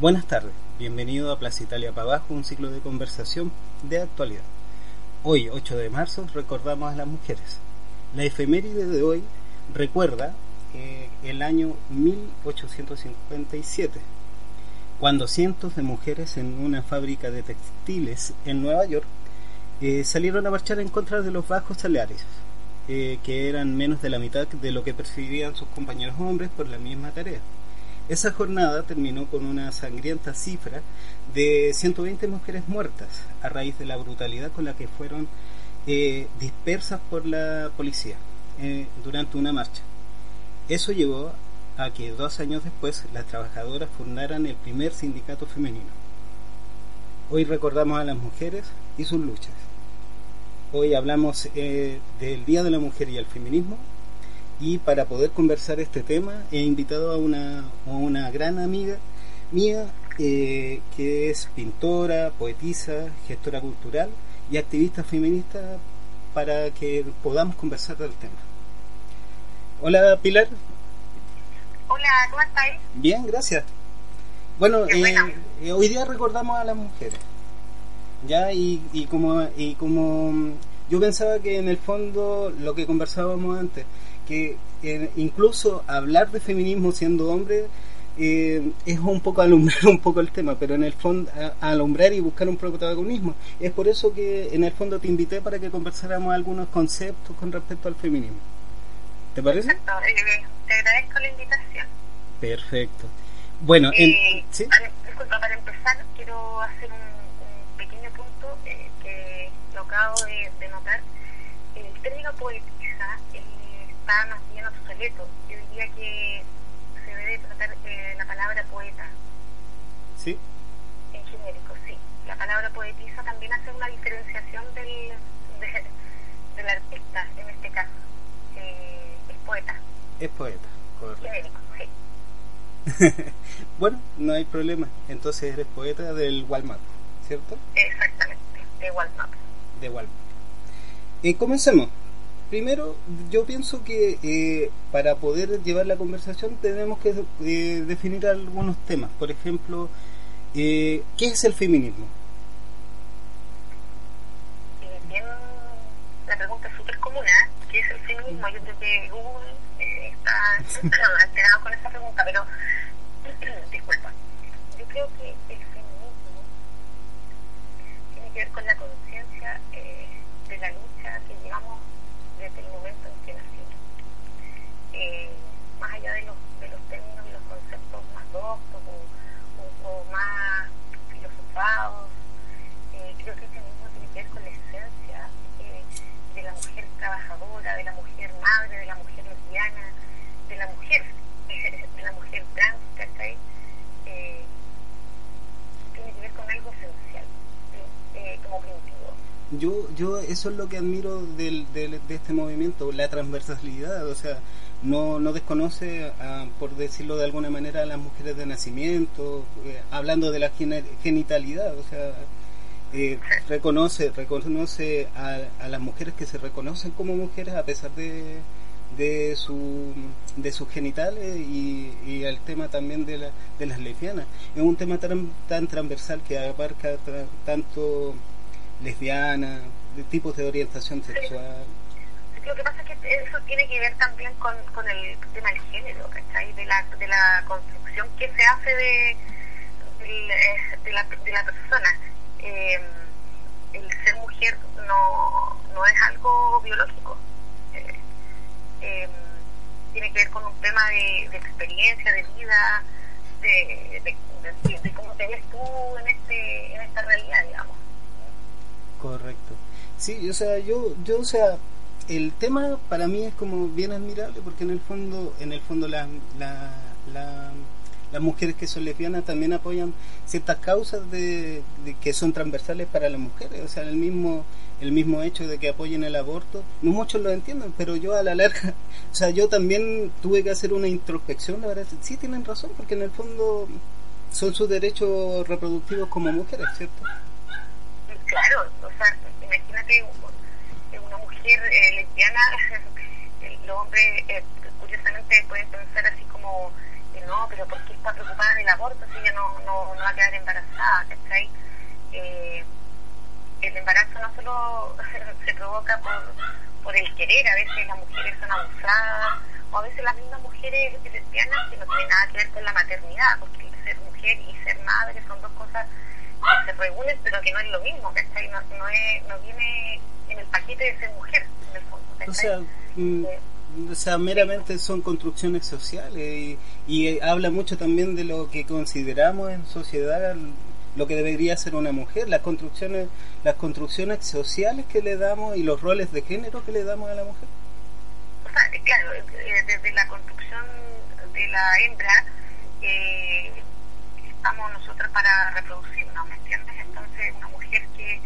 Buenas tardes, bienvenido a Plaza Italia para abajo, un ciclo de conversación de actualidad. Hoy, 8 de marzo, recordamos a las mujeres. La efeméride de hoy recuerda eh, el año 1857, cuando cientos de mujeres en una fábrica de textiles en Nueva York eh, salieron a marchar en contra de los bajos salarios, eh, que eran menos de la mitad de lo que percibían sus compañeros hombres por la misma tarea. Esa jornada terminó con una sangrienta cifra de 120 mujeres muertas a raíz de la brutalidad con la que fueron eh, dispersas por la policía eh, durante una marcha. Eso llevó a que dos años después las trabajadoras fundaran el primer sindicato femenino. Hoy recordamos a las mujeres y sus luchas. Hoy hablamos eh, del Día de la Mujer y el Feminismo y para poder conversar este tema he invitado a una, a una gran amiga mía eh, que es pintora, poetisa, gestora cultural y activista feminista para que podamos conversar del tema. Hola Pilar. Hola, ¿cómo estáis? Bien, gracias. Bueno, eh, eh, hoy día recordamos a las mujeres. Ya, y, y como y como yo pensaba que en el fondo lo que conversábamos antes, que eh, incluso hablar de feminismo siendo hombre eh, es un poco alumbrar un poco el tema, pero en el fondo alumbrar y buscar un protagonismo. Es por eso que en el fondo te invité para que conversáramos algunos conceptos con respecto al feminismo. ¿Te parece? Perfecto, eh, te agradezco la invitación. Perfecto. Bueno, en, ¿sí? para, disculpa, para empezar quiero hacer un, un pequeño punto que lo acabo de, de notar. El término poético está más bien obsoleto. Yo diría que se debe tratar eh, la palabra poeta. ¿Sí? En genérico, sí. La palabra poetisa también hace una diferenciación del, de, del artista, en este caso. Eh, es poeta. Es poeta, correcto. Genérico, sí. bueno, no hay problema. Entonces eres poeta del Walmart, ¿cierto? Exactamente, de Walmart. De Walmart. Y comencemos primero, yo pienso que eh, para poder llevar la conversación tenemos que eh, definir algunos temas. Por ejemplo, eh, ¿qué es el feminismo? Bien, la pregunta es súper común, ¿eh? ¿Qué es el feminismo? Yo creo que Google está alterado con esa pregunta, pero disculpa. Yo creo que el feminismo tiene que ver con la conciencia de la lucha que llevamos desde el momento en que nacimos. Eh, más allá de los, de los términos y los conceptos más doctos o, o, o más filosofados, eh, creo que este mismo tiene que ver con la esencia eh, de la mujer trabajadora, de la mujer madre, de la mujer lesbiana, de la mujer, de la mujer trans, ¿cachai? Eh, tiene que ver con algo esencial, como primitivo yo yo eso es lo que admiro del, del, de este movimiento la transversalidad o sea no, no desconoce a, por decirlo de alguna manera a las mujeres de nacimiento eh, hablando de la genitalidad o sea eh, reconoce reconoce a, a, las mujeres que se reconocen como mujeres a pesar de de su de sus genitales y, y el tema también de, la, de las lesbianas. Es un tema tan, tan transversal que abarca tra, tanto lesbiana, de tipos de orientación sexual. Lo que pasa es que eso tiene que ver también con, con el tema del género, ¿cachai? De la, de la construcción que se hace de, de, de, la, de la persona. Eh, el ser mujer no, no es algo biológico. Eh, eh, tiene que ver con un tema de, de experiencia, de vida, de, de, de, cómo te ves tú en, este, en esta realidad, digamos. Correcto. Sí, o sea, yo, yo, o sea, el tema para mí es como bien admirable porque en el fondo, en el fondo la, la, la, las mujeres que son lesbianas también apoyan ciertas causas de, que son transversales para las mujeres, o sea, el mismo el mismo hecho de que apoyen el aborto, no muchos lo entienden, pero yo a la larga, o sea, yo también tuve que hacer una introspección, la verdad, sí tienen razón, porque en el fondo son sus derechos reproductivos como mujeres, ¿cierto? Claro, imagínate una mujer eh, lesbiana, los hombres eh, curiosamente pueden pensar así como, eh, no, pero ¿por qué está preocupada del aborto si ella no, no, no va a quedar embarazada? ¿cachai? Eh, el embarazo no solo se provoca por, por el querer, a veces las mujeres son abusadas, o a veces las mismas mujeres lesbianas que no tienen nada que ver con la maternidad, porque ser mujer y ser madre son dos cosas que se reúnen, pero que no es lo mismo, ¿cachai? No, no, es, no viene en el paquete de ser mujer, en el fondo, O sea, mm, eh, o sea, meramente son construcciones sociales y, y, habla mucho también de lo que consideramos en sociedad lo que debería ser una mujer, las construcciones, las construcciones sociales que le damos y los roles de género que le damos a la mujer. O sea, claro, eh, desde la construcción de la hembra eh, estamos nosotros para reproducirnos, ¿me entiendes? Entonces, una mujer que,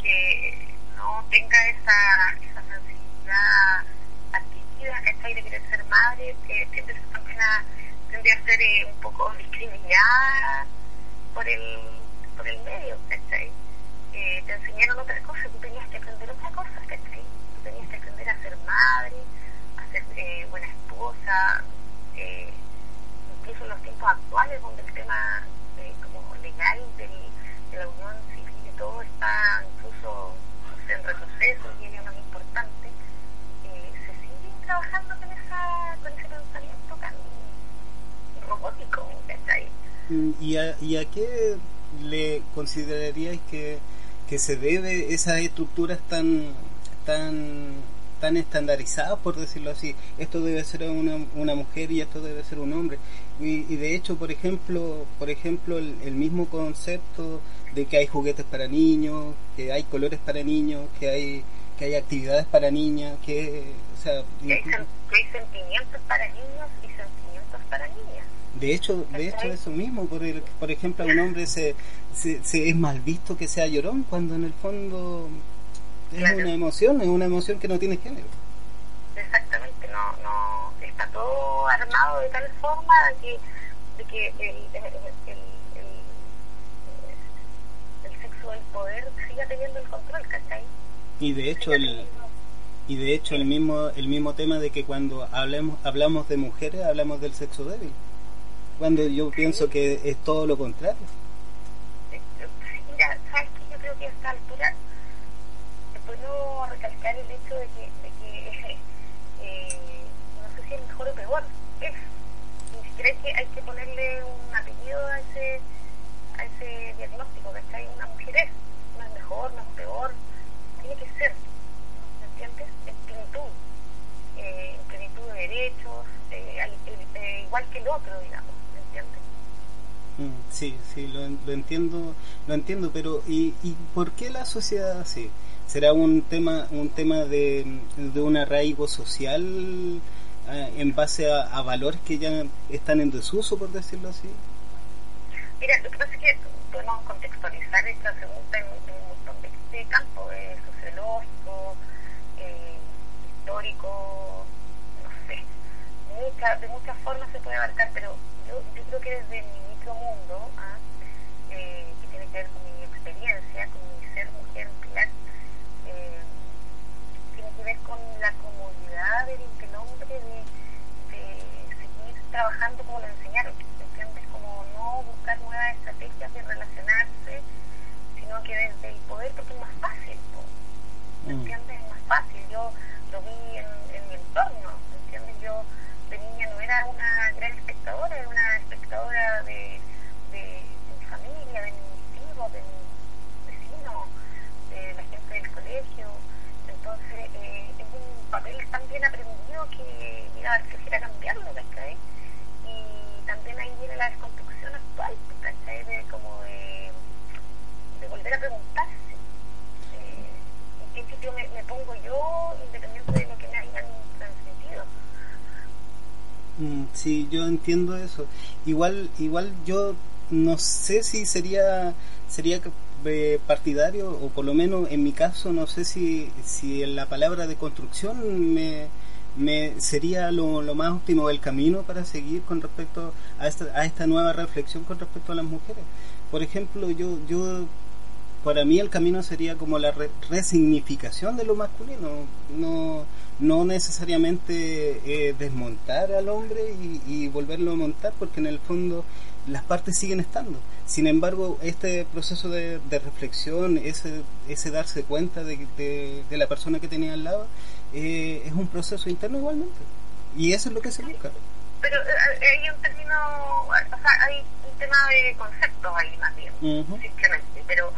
que no tenga esa, esa sensibilidad adquirida, ¿cachai? De querer ser madre, eh, tiende, a, tiende a ser eh, un poco discriminada por el, por el medio, ¿cachai? Eh, te enseñaron otras cosas, tú tenías que aprender otras cosas, ¿cachai? Tú tenías que aprender a ser madre, a ser eh, buena esposa, eh, incluso en los tiempos actuales donde el tema eh, como legal del, de la unión civil y todo está incluso en retroceso y es más importante, eh, se sigue trabajando con, esa, con ese pensamiento tan robótico, ¿cachai? ¿Y a, ¿Y a qué le consideraríais que, que se debe esas estructuras tan tan tan estandarizadas por decirlo así esto debe ser una, una mujer y esto debe ser un hombre y, y de hecho por ejemplo por ejemplo el, el, mismo concepto de que hay juguetes para niños que hay colores para niños que hay que hay actividades para niñas que o sea que hay, que hay sentimientos para niños y sentimientos para niñas de hecho, de hecho eso mismo, por, el, por ejemplo, a un hombre se, se, se, es mal visto que sea llorón cuando en el fondo es claro. una emoción, es una emoción que no tiene género. Todo armado de tal forma de que, de que el, el, el, el, sexo del poder siga teniendo el control, ¿cachai? Y de hecho el y de hecho el mismo el mismo tema de que cuando hablemos hablamos de mujeres hablamos del sexo débil cuando yo pienso que es todo lo contrario. Mira, sabes que yo creo que a esta altura puedo recalcar el hecho de que eh, no sé si es mejor o peor, es, ni siquiera que, hay que ponerle un apellido a ese, a ese diagnóstico, ¿cachai? Una mujer es, no es mejor, no es peor, tiene que ser, ¿me entiendes? En plenitud, eh, en plenitud de derechos, eh, eh, igual que el otro, digamos. Sí, sí, lo, lo, entiendo, lo entiendo, pero ¿y, ¿y por qué la sociedad así? ¿Será un tema, un tema de, de un arraigo social en base a, valores que ya están en desuso, por decirlo así? Mira, lo que pasa es que podemos contextualizar esta pregunta en, un montón de, de campos, eh, sociológico, eh, histórico, no sé, mucha, de muchas formas se puede abarcar, pero yo, yo creo que desde mi mundo ¿ah? eh, que tiene que ver con mi experiencia, con mi ser mujer pilar, eh, tiene que ver con la comodidad del, del hombre de, de, seguir trabajando como lo enseñaron, ¿entiendes? Como no buscar nuevas estrategias de relacionarse, sino que desde el poder, porque es más fácil, ¿me entiendes? Es más fácil. Yo lo vi en, en mi entorno, ¿me entiendes? Yo de niña no era una gran espectadora, era una espectadora de, de, Sí, yo entiendo eso. Igual, igual yo no sé si sería sería eh, partidario o por lo menos en mi caso no sé si si la palabra de construcción me, me sería lo, lo más óptimo el camino para seguir con respecto a esta, a esta nueva reflexión con respecto a las mujeres. Por ejemplo, yo yo para mí el camino sería como la resignificación de lo masculino, no, no necesariamente eh, desmontar al hombre y, volverlo a montar, porque en el fondo las partes siguen estando. Sin embargo, este proceso de, reflexión, ese, ese darse cuenta de, de, la persona que tenía al lado, eh, es un proceso interno igualmente. Y eso es lo que se busca. Pero eh, hay un término, o sea, hay un tema de conceptos ahí más bien, simplemente. Pero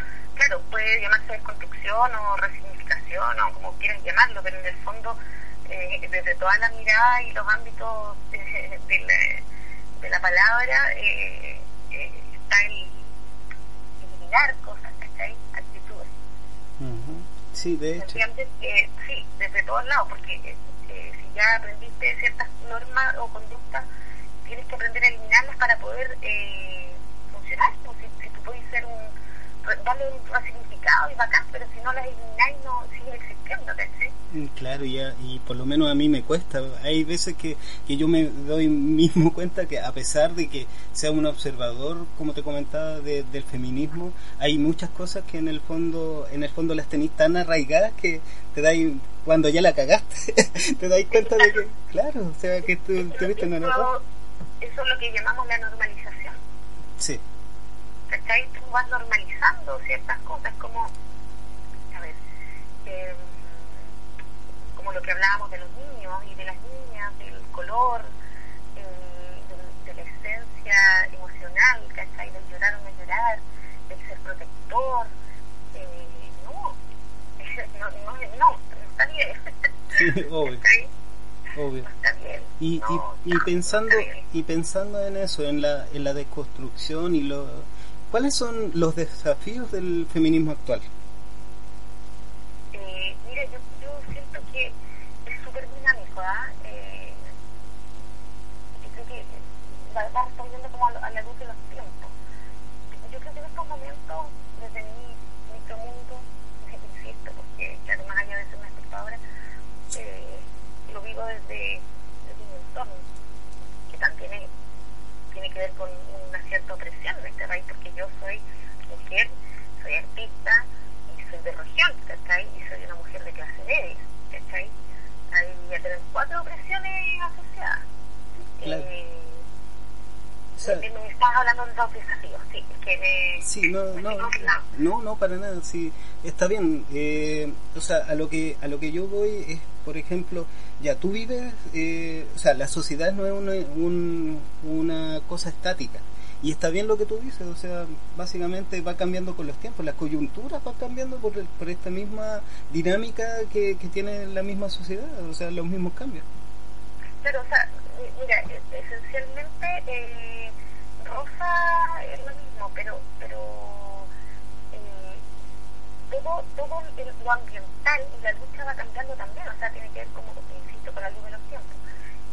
claro, puede llamarse desconstrucción o resignificación o como quieras llamarlo, pero en el fondo, eh, desde todas las miradas y los ámbitos de, la, palabra, eh, eh, está el eliminar cosas, ¿cachai? Actitudes. Sí, de hecho. sí, desde todos lados, porque si ya aprendiste ciertas normas o conductas, tienes que aprender a eliminarlas para poder funcionar. Pues, si, si tú puedes ser un darle un significado y bacán, pero si no las elimináis no siguen existiendo, mm, Claro, ya, y por lo menos a mí me cuesta. Hay veces que, que yo me doy mismo cuenta que a pesar de que sea un observador, como te comentaba, del feminismo, hay muchas cosas que en el fondo en el fondo las tenéis tan arraigadas que te dais, cuando ya la cagaste, te dais cuenta de que, claro, o sea, que tú tuviste una Eso es lo que llamamos la normalización. Sí. ¿Cachai? Tú vas normalizando ciertas cosas como, a ver, em, como lo que hablábamos de los niños y de las niñas, del color, eh, de, la esencia emocional, ¿cachai? Del llorar o no llorar, del ser protector. Eh, no, no, no, no, está bien. Sí, obvio. Obvio. está bien. Y, y, y pensando y pensando en eso, en la, en la deconstrucción y lo ¿Cuáles son los desafíos del feminismo actual? Eh, mira, yo, yo, siento que es súper dinámico, ¿ah? Eh, yo creo que va, va respondiendo como a, la luz de los tiempos. Yo creo que en estos momentos, desde mi micromundo, insisto, porque claro, más allá de ser una espectadora, eh, lo vivo desde, desde mi entorno, que también tiene que ver con una cierta opresión en este país, porque yo soy mujer, soy artista y soy de región, ¿cachai? Y soy una mujer de clase media, ¿cachai? Ahí ya tenemos cuatro opresiones asociadas. Claro. Eh, me estás hablando de dos desafíos, sí, que sí, no, no, no, no, para nada, sí, está bien, eh, o sea, a lo que a lo que yo voy es, por ejemplo, ya tú vives, eh, o sea, la sociedad no es una, una cosa estática, y está bien lo que tú dices, o sea, básicamente va cambiando con los tiempos, las coyunturas van cambiando por, por esta misma dinámica que, que tiene la misma sociedad, o sea, los mismos cambios. Pero, o sea, mira, e-, esencialmente eh, Rosa es lo mismo, pero pero eh, todo, todo lo ambiental y la lucha va cambiando también, o sea, tiene que ver, como insisto, con la luz de los tiempos.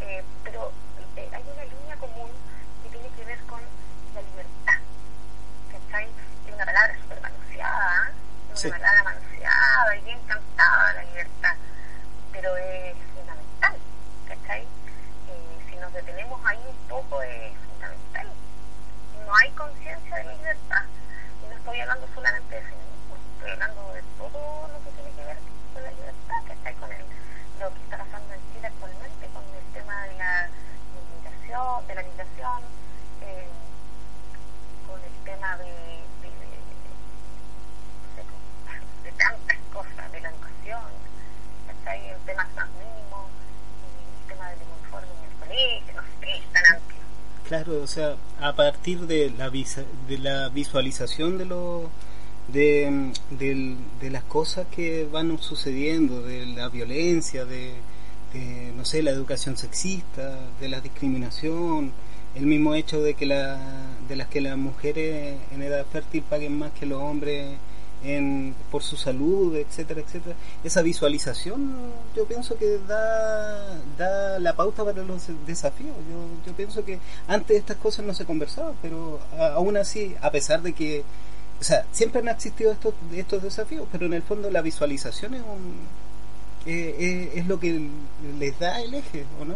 Eh, pero eh, hay una línea común que tiene que ver con la libertad. ¿Cachai? Es una palabra súper manoseada, una palabra manoseada y bien cantada la libertad, pero es fundamental, ¿cachai? Eh, si nos detenemos ahí un poco es fundamental. No hay conciencia de libertad. Y no estoy hablando solamente de feminismo, estoy hablando de todo lo que tiene que ver con la libertad, ¿cachai? Con el, lo que está pasando en Chile actualmente, con el tema de la migración, de la migración, eh, con el tema de, de, de, tantas cosas, de la educación, hay el tema más mínimo, el tema del uniforme en el colegio, no sé, es tan amplio. Claro, o sea, a partir de la, de la visualización de lo de, de, de, las cosas que van sucediendo, de la violencia, de, de, no sé, la educación sexista, de la discriminación, el mismo hecho de que la, de las que las mujeres en edad fértil paguen más que los hombres en, por su salud, etcétera, etcétera. Esa visualización yo pienso que da, da la pauta para los desafíos. Yo, yo pienso que antes estas cosas no se conversaban, pero aún así, a pesar de que, o sea, siempre han existido estos, estos desafíos, pero en el fondo la visualización es, un, es, lo que les da el eje, ¿o no?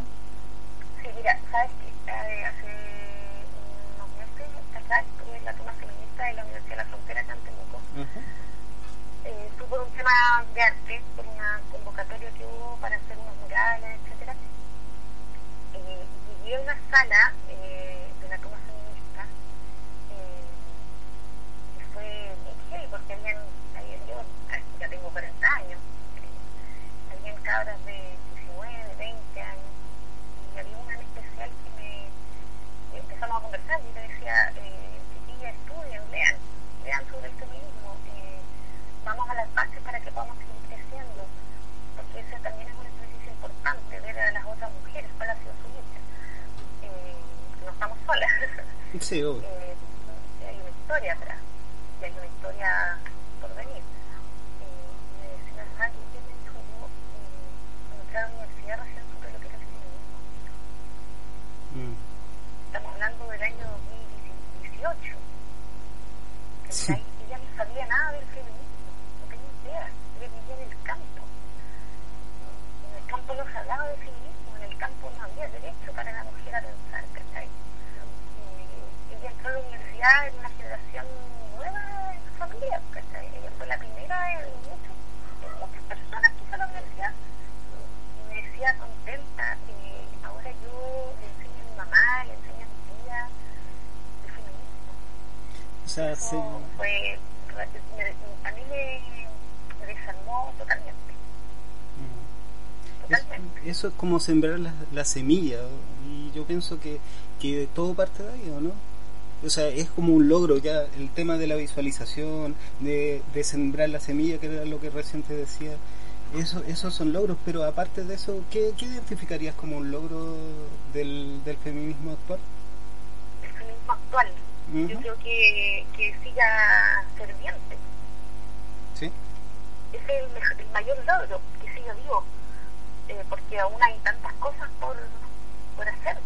Sí, mira, sabes que eh, hace unos meses atrás tuve la toma feminista de la Universidad de la Frontera acá en Temuco. Eh, de arte, por una convocatoria que hubo para hacer unos murales, etcétera. Eh, llegué una sala eh, de la toma feminista eh, y fue muy heavy porque habían, habían yo ya tengo 40 años, eh, habían cabras de 19, 20 años y había una en especial que me empezamos a conversar y yo le decía, eh, chiquilla, estudien, lean, lean sobre el feminismo, eh, vamos a las bases para que podamos seguir creciendo, porque ese también es un ejercicio importante, ver a las otras mujeres cuál ha sido su lucha. Eh, no estamos solas. Sí. Eh, hay una historia atrás, y hay una historia por venir. Eh, me decía, ¿sabes qué me dijo yo? Eh, cuando entré a la universidad recién supe lo que era el feminismo. Mm. Estamos hablando del año 2018. Sí. ¿cachai? Ella no sabía nada del feminismo, no tenía idea. Ella vivía en el campo. En el campo no se hablaba de feminismo, en el campo no había derecho para la mujer a pensar, ¿cachai? Y ella entró a la universidad en una generación nueva en su familia, ¿cachai? Ella fue la primera en muchos, en muchas personas que fue a la universidad. Y me decía contenta, eh, ahora yo le enseño a mi mamá, le enseño a mi tía el feminismo. O sea, Eso sí. fue, a mí me, desarmó totalmente, Mm. Totalmente. eso es como sembrar la, la semilla y yo pienso que, que todo parte de ahí, ¿o no? O sea, es como un logro ya el tema de la visualización, de, de sembrar la semilla, que era lo que recién te decía. Eso, esos son logros, pero aparte de eso, ¿qué, qué identificarías como un logro del, del feminismo actual? Yo creo que, que siga ferviente. ¿Sí? Ese es el, el mayor logro, que siga vivo, eh, porque aún hay tantas cosas por, por hacer.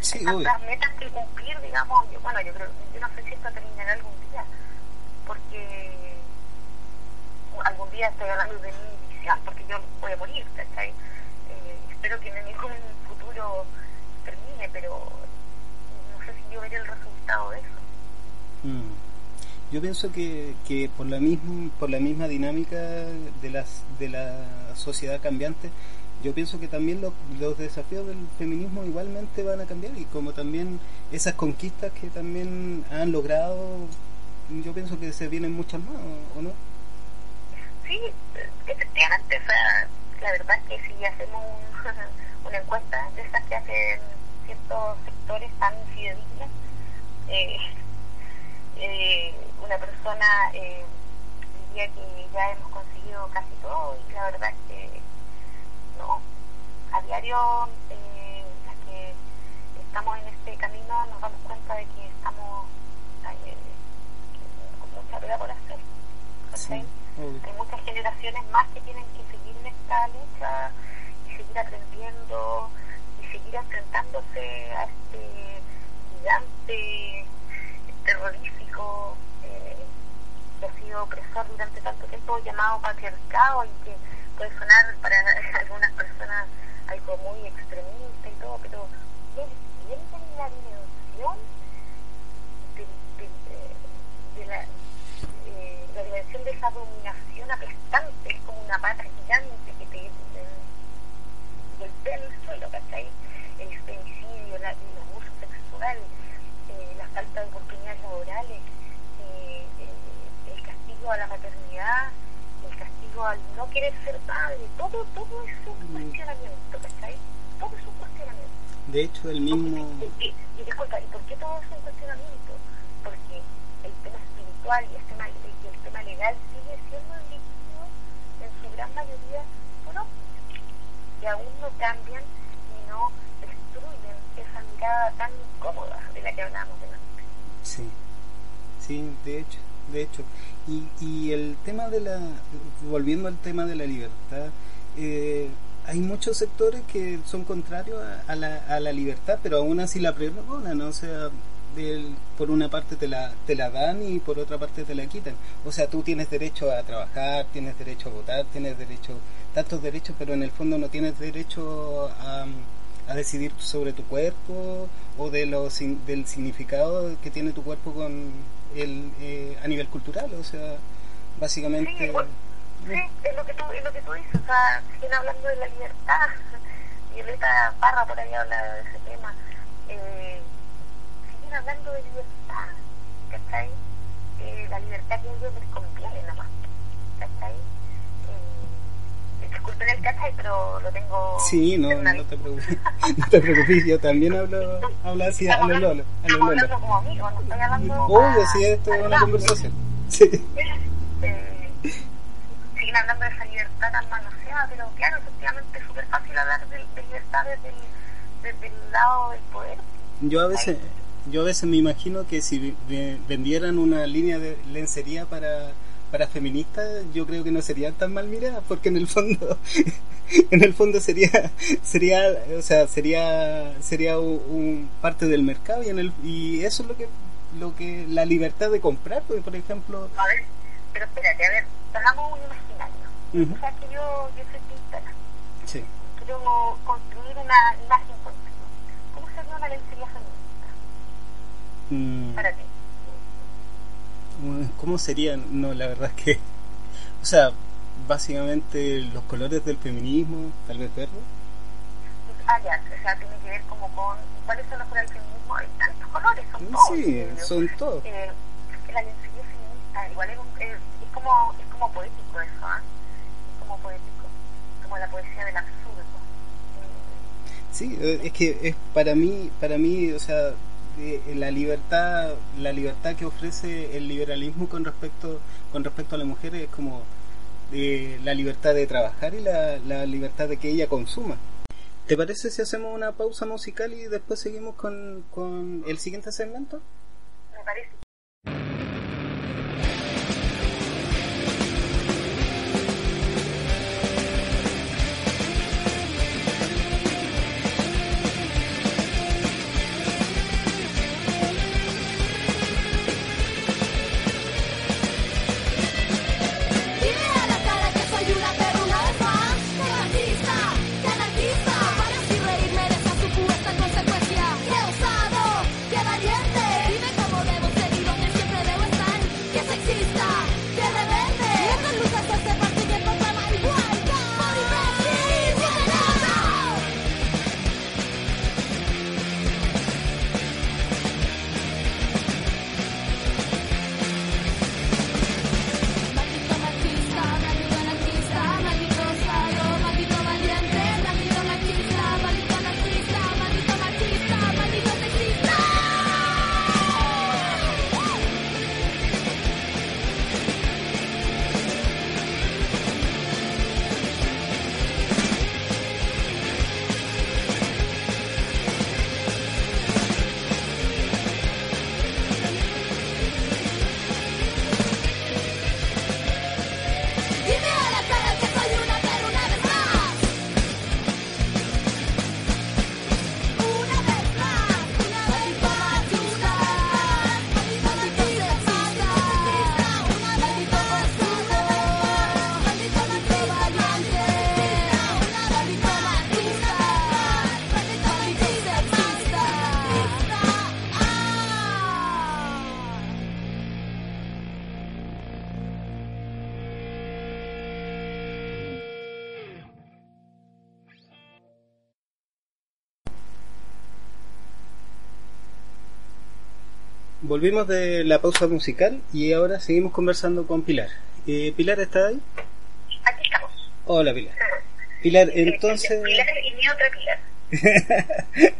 Sí, obvio. tantas metas que cumplir, digamos, yo, bueno, yo creo, yo no sé si esto terminará algún día, porque algún día estoy hablando de mi visión, porque yo voy a morir, ¿cachai? Eh, espero que en ningún futuro termine, pero yo veré el resultado de eso. Mm. Yo pienso que, que por la misma por la misma dinámica de las de la sociedad cambiante, yo pienso que también los, los desafíos del feminismo igualmente van a cambiar y como también esas conquistas que también han logrado, yo pienso que se vienen muchas más, ¿o, o no? Sí, efectivamente, o sea, la verdad es que si hacemos un- una encuesta de esas que hacen ciertos sectores tan fidedignas, eh, eh, una persona eh, diría que ya hemos conseguido casi todo y la verdad es que no. A diario, eh, las que estamos en este camino nos damos cuenta de que estamos eh, con mucha pega por hacer. Hay muchas generaciones más que tienen que seguir en esta lucha y seguir aprendiendo seguir enfrentándose a este gigante terrorífico eh, que ha sido opresor durante tanto tiempo llamado patriarcado y que puede sonar para algunas personas algo muy extremista y todo, pero bien, bien en la dimensión de, de, eh, la dimensión de esa dominación aplastante, es como una pata gigante que te eh, golpea en el suelo, ¿cachai? El femicidio, la, el abuso sexual, eh, la falta de oportunidades laborales, eh, eh, el castigo a la maternidad, el castigo querer ser padre, todo, todo es un cuestionamiento, ¿cachai? Todo es un cuestionamiento. De hecho, el mismo... Y, y- y disculpa, ¿y por qué todo es un cuestionamiento? Porque el tema espiritual y el tema, y el tema legal sigue siendo dirigido en su gran mayoría por hombres, que aún no cambian y no destruyen esa mirada tan incómoda de la que hablábamos delante. Sí, sí, de hecho. De hecho. Y, y el tema de la, volviendo al tema de la libertad, eh, hay muchos sectores que son contrarios a, la, a la libertad, pero aún así la pregonan, ¿no? o sea, por una parte te la, te la dan y por otra parte te la quitan. O sea, tú tienes derecho a trabajar, tienes derecho a votar, tienes derecho, tantos derechos, pero en el fondo no tienes derecho a, a decidir sobre tu cuerpo o de los, del significado que tiene tu cuerpo con el, eh, a nivel cultural. O sea, básicamente... Sí, es, lo que tú, es lo que tú dices. O sea, siguen hablando de la libertad. Violeta Parra por ahí habla de ese tema. Eh, hablando de libertad, ¿cachai? Eh, la libertad que a ellos les conviene nada más, ¿cachai? Disculpen el cachai, pero lo tengo... Sí, no, no te preocupes, no te preocupes, yo también hablo, hablo así a lo lolo. Hablando como amigos, no estoy hablando... Obvio, sí, esto es una conversación. Sí. Eh, siguen hablando de esa libertad tan manoseada, pero claro, efectivamente es súper fácil hablar de, de libertad desde el, desde el lado del poder. Yo a veces yo a veces me imagino que si vendieran una línea de lencería para, para feministas, yo creo que no serían tan mal miradas, porque en el fondo, en el fondo sería, sería, o sea, sería, sería un, parte del mercado y en el, y eso es lo que, lo que, la libertad de comprar, porque por ejemplo. A ver, pero espérate, a ver, hagamos un imaginario. O sea que yo, yo soy pintora. Sí. Quiero construir una imagen ¿Cómo sería una lencería feminista? Mm. para ti? ¿Cómo serían? No, la verdad es que. O sea, básicamente los colores del feminismo, tal vez verde. Ah, ya, o sea, tiene que ver como con. ¿Cuáles son los colores del feminismo? Hay tantos colores, son todos. Sí, son todos. Eh, la lencería feminista, igual es, es, es, como, es como poético eso, ¿ah? Es como poético, como la poesía del absurdo. Sí, eh, es que es para mí, para mí, o sea, la libertad la libertad que ofrece el liberalismo con respecto con respecto a la mujer es como de la libertad de trabajar y la, la libertad de que ella consuma ¿Te parece si hacemos una pausa musical y después seguimos con, con el siguiente segmento? Me parece. Volvimos de la pausa musical y ahora seguimos conversando con Pilar. Eh, Pilar, ¿está ahí? Aquí estamos. Hola, Pilar. Pilar, entonces... Pilar y mi otra Pilar.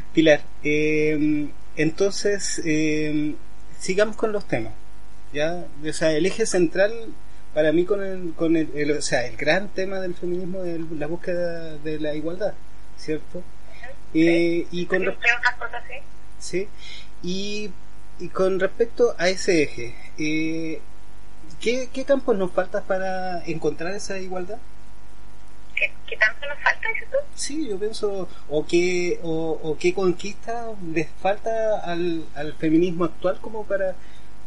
Pilar, eh, entonces eh, sigamos con los temas. ¿ya? O sea, el eje central para mí con el, con el, o sea, el gran tema del feminismo es la búsqueda de la igualdad, ¿cierto? Eh, y con otras cosas, sí. Sí, y y con respecto a ese eje, eh, ¿qué, ¿qué campos nos falta para encontrar esa igualdad? ¿Qué, tanto nos falta, dices tú? Sí, yo pienso, o qué, o, o qué conquista les falta al, al feminismo actual como para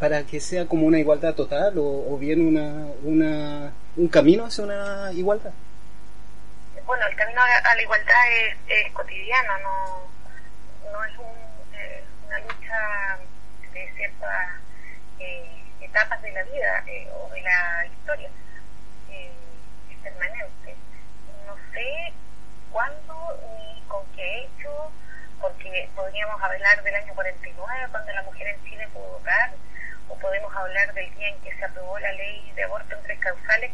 para que sea como una igualdad total o, bien una, una, un camino hacia una igualdad? Bueno, el camino a la igualdad es, cotidiano, no, no es eh, una lucha de ciertas eh, etapas de la vida eh, o de la historia, es permanente. No sé cuándo ni con qué hecho, porque podríamos hablar del año 49, cuando la mujer en Chile pudo votar, o podemos hablar del día en que se aprobó la ley de aborto en tres causales,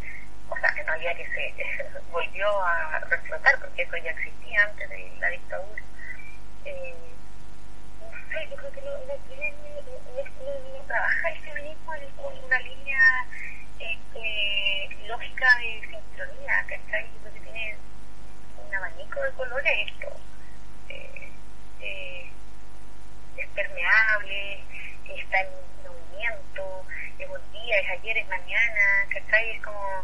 o sea, en realidad que se volvió a reflotar, porque eso ya existía antes de la dictadura. Eh, yo creo que no, no, no, trabaja el feminismo en, una línea este, lógica de sincronía, ¿cachai? Yo creo que tiene un abanico de colores esto. Eh, eh, es permeable, está en es un día, es ayer, es mañana, ¿cachai? Es como,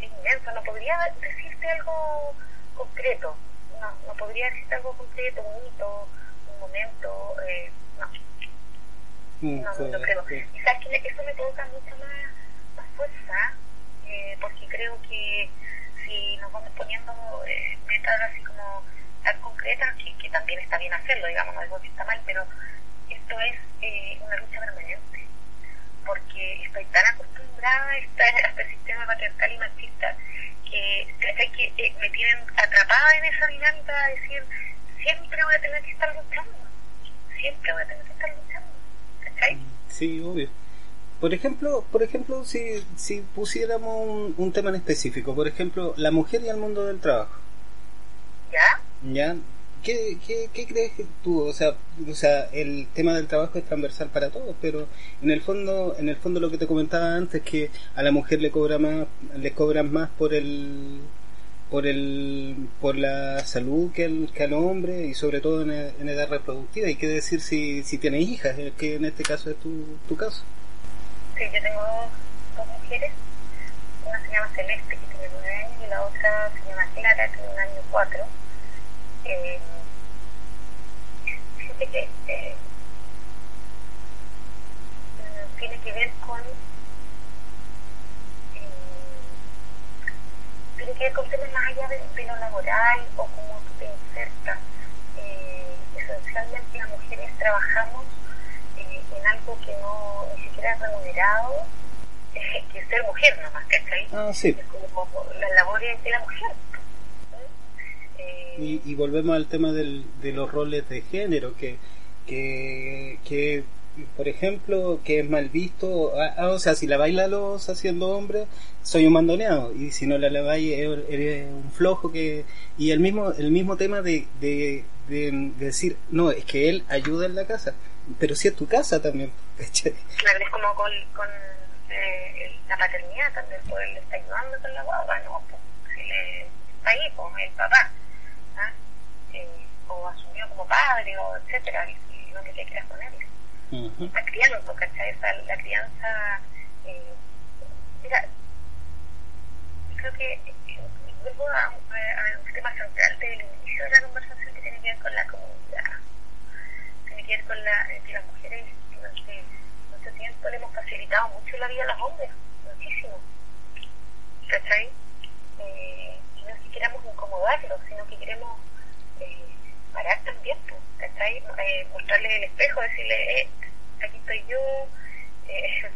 es inmenso, no podría decirte algo concreto, no, no podría decirte algo concreto, un momento, eh, no. Mm, no, no, creo. Y sabes que eso me toca mucho más, más fuerza, eh, porque creo que si nos vamos poniendo eh, metas así como tan concretas, que, que también está bien hacerlo, digamos, no digo que está mal, pero esto es eh, una lucha permanente porque estoy tan acostumbrada a, este sistema patriarcal y machista que, que eh, me tienen atrapada en esa dinámica de decir, siempre voy a tener que estar luchando, siempre voy a tener que estar luchando. ¿Cachai? Sí, obvio. Por ejemplo, por ejemplo, si, si pusiéramos un, un tema en específico, por ejemplo, la mujer y el mundo del trabajo. ¿Ya? ¿Ya? ¿Qué, qué, qué crees tú? O sea, o sea, el tema del trabajo es transversal para todos, pero en el fondo, en el fondo lo que te comentaba antes que a la mujer le cobra más, le cobran más por el por el por la salud que al, que al hombre y sobre todo en, edad reproductiva. ¿Y qué decir si, si tienes hijas? Que en este caso es tu, tu caso. Sí, yo tengo dos, mujeres. Una se llama Celeste, que tiene nueve años, y la otra se llama Clara, que tiene un año cuatro eh, que eh, tiene que ver con tiene que ver con temas más allá de, lo laboral o cómo tú te insertas eh, esencialmente las mujeres trabajamos eh, en algo que no ni siquiera es remunerado que es ser mujer nomás, ¿cachai? Ah, sí. Es como, como las labores de la mujer y, volvemos al tema del, de los roles de género, que, que, que por ejemplo, que es mal visto, ah, ah, o sea, si la baila los haciendo hombre, soy un mandoneado, y si no la, la baila, eres un flojo que, y el mismo, el mismo tema de, de, decir, no, es que él ayuda en la casa, pero si es tu casa también, Claro, es como con, eh, la paternidad también, pues él está ayudando con la guagua, ¿no? Pues, está ahí, pues el papá o asumió como padre o etcétera, lo que te quieras poner. La crianza, ¿cachai? Esa, la crianza, eh, mira, creo que eh, vuelvo a, un tema central del inicio de la conversación que tiene que ver con la comunidad, tiene que ver con la, eh, que las mujeres durante mucho tiempo le hemos facilitado mucho la vida a los hombres, muchísimo, ¿cachai? Eh, y no es que queramos incomodarlos, sino que queremos parar también, ¿cachai? Eh, mostrarle el espejo, decirle, eh, aquí estoy yo, eh,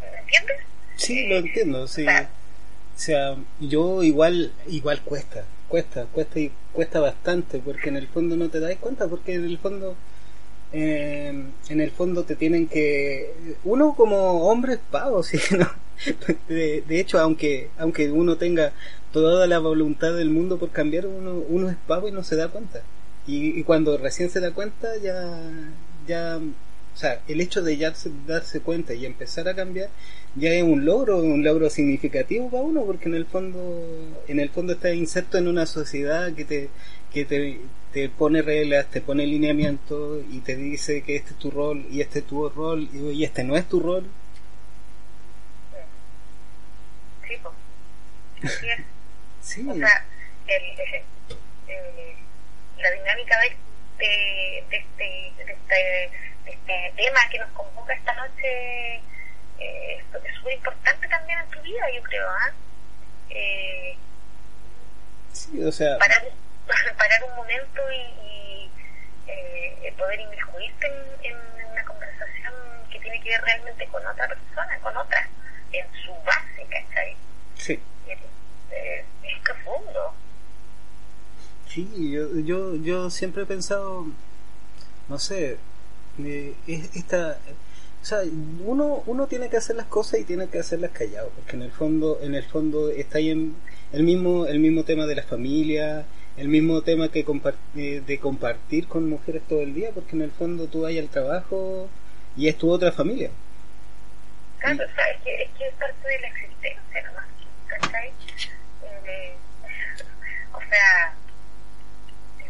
¿me entiendes? Sí, lo entiendo, sí. O sea, yo igual, igual cuesta, cuesta, cuesta y cuesta bastante, porque en el fondo no te das cuenta, porque en el fondo, eh, en el fondo te tienen que, uno como hombre es pavo, ¿sí? ¿no? De, de, hecho, aunque, aunque uno tenga toda la voluntad del mundo por cambiar, uno, uno es pavo y no se da cuenta. Y, cuando recién se da cuenta, ya, ya, o sea, el hecho de ya darse cuenta y empezar a cambiar, ya es un logro, un logro significativo para uno, porque en el fondo, en el fondo está inserto en una sociedad que te, que te, te pone reglas, te pone lineamiento y te dice que este es tu rol y este es tu rol y este no es tu rol. Sí, pues. Sí. O sea, el, eh, la dinámica de este, de este, de este, de este tema que nos convoca esta noche eh, es muy importante también en tu vida, yo creo. ¿ah? Eh, sí, o sea. Parar, parar un momento y, y eh, poder inmiscuirte en, en una conversación que tiene que ver realmente con otra persona, con otra, en su base, ¿cachai? Sí. Es, es profundo. Sí, yo, yo, yo siempre he pensado, no sé, eh, esta, o sea, uno, uno tiene que hacer las cosas y tiene que hacerlas callado, porque en el fondo, en el fondo está ahí en el mismo, el mismo tema de la familia, el mismo tema que eh, de compartir con mujeres todo el día, porque en el fondo tú vas al trabajo y es tu otra familia. Claro, o sea, es que, es que es parte de la existencia nomás, ¿cachai? Eh, o sea,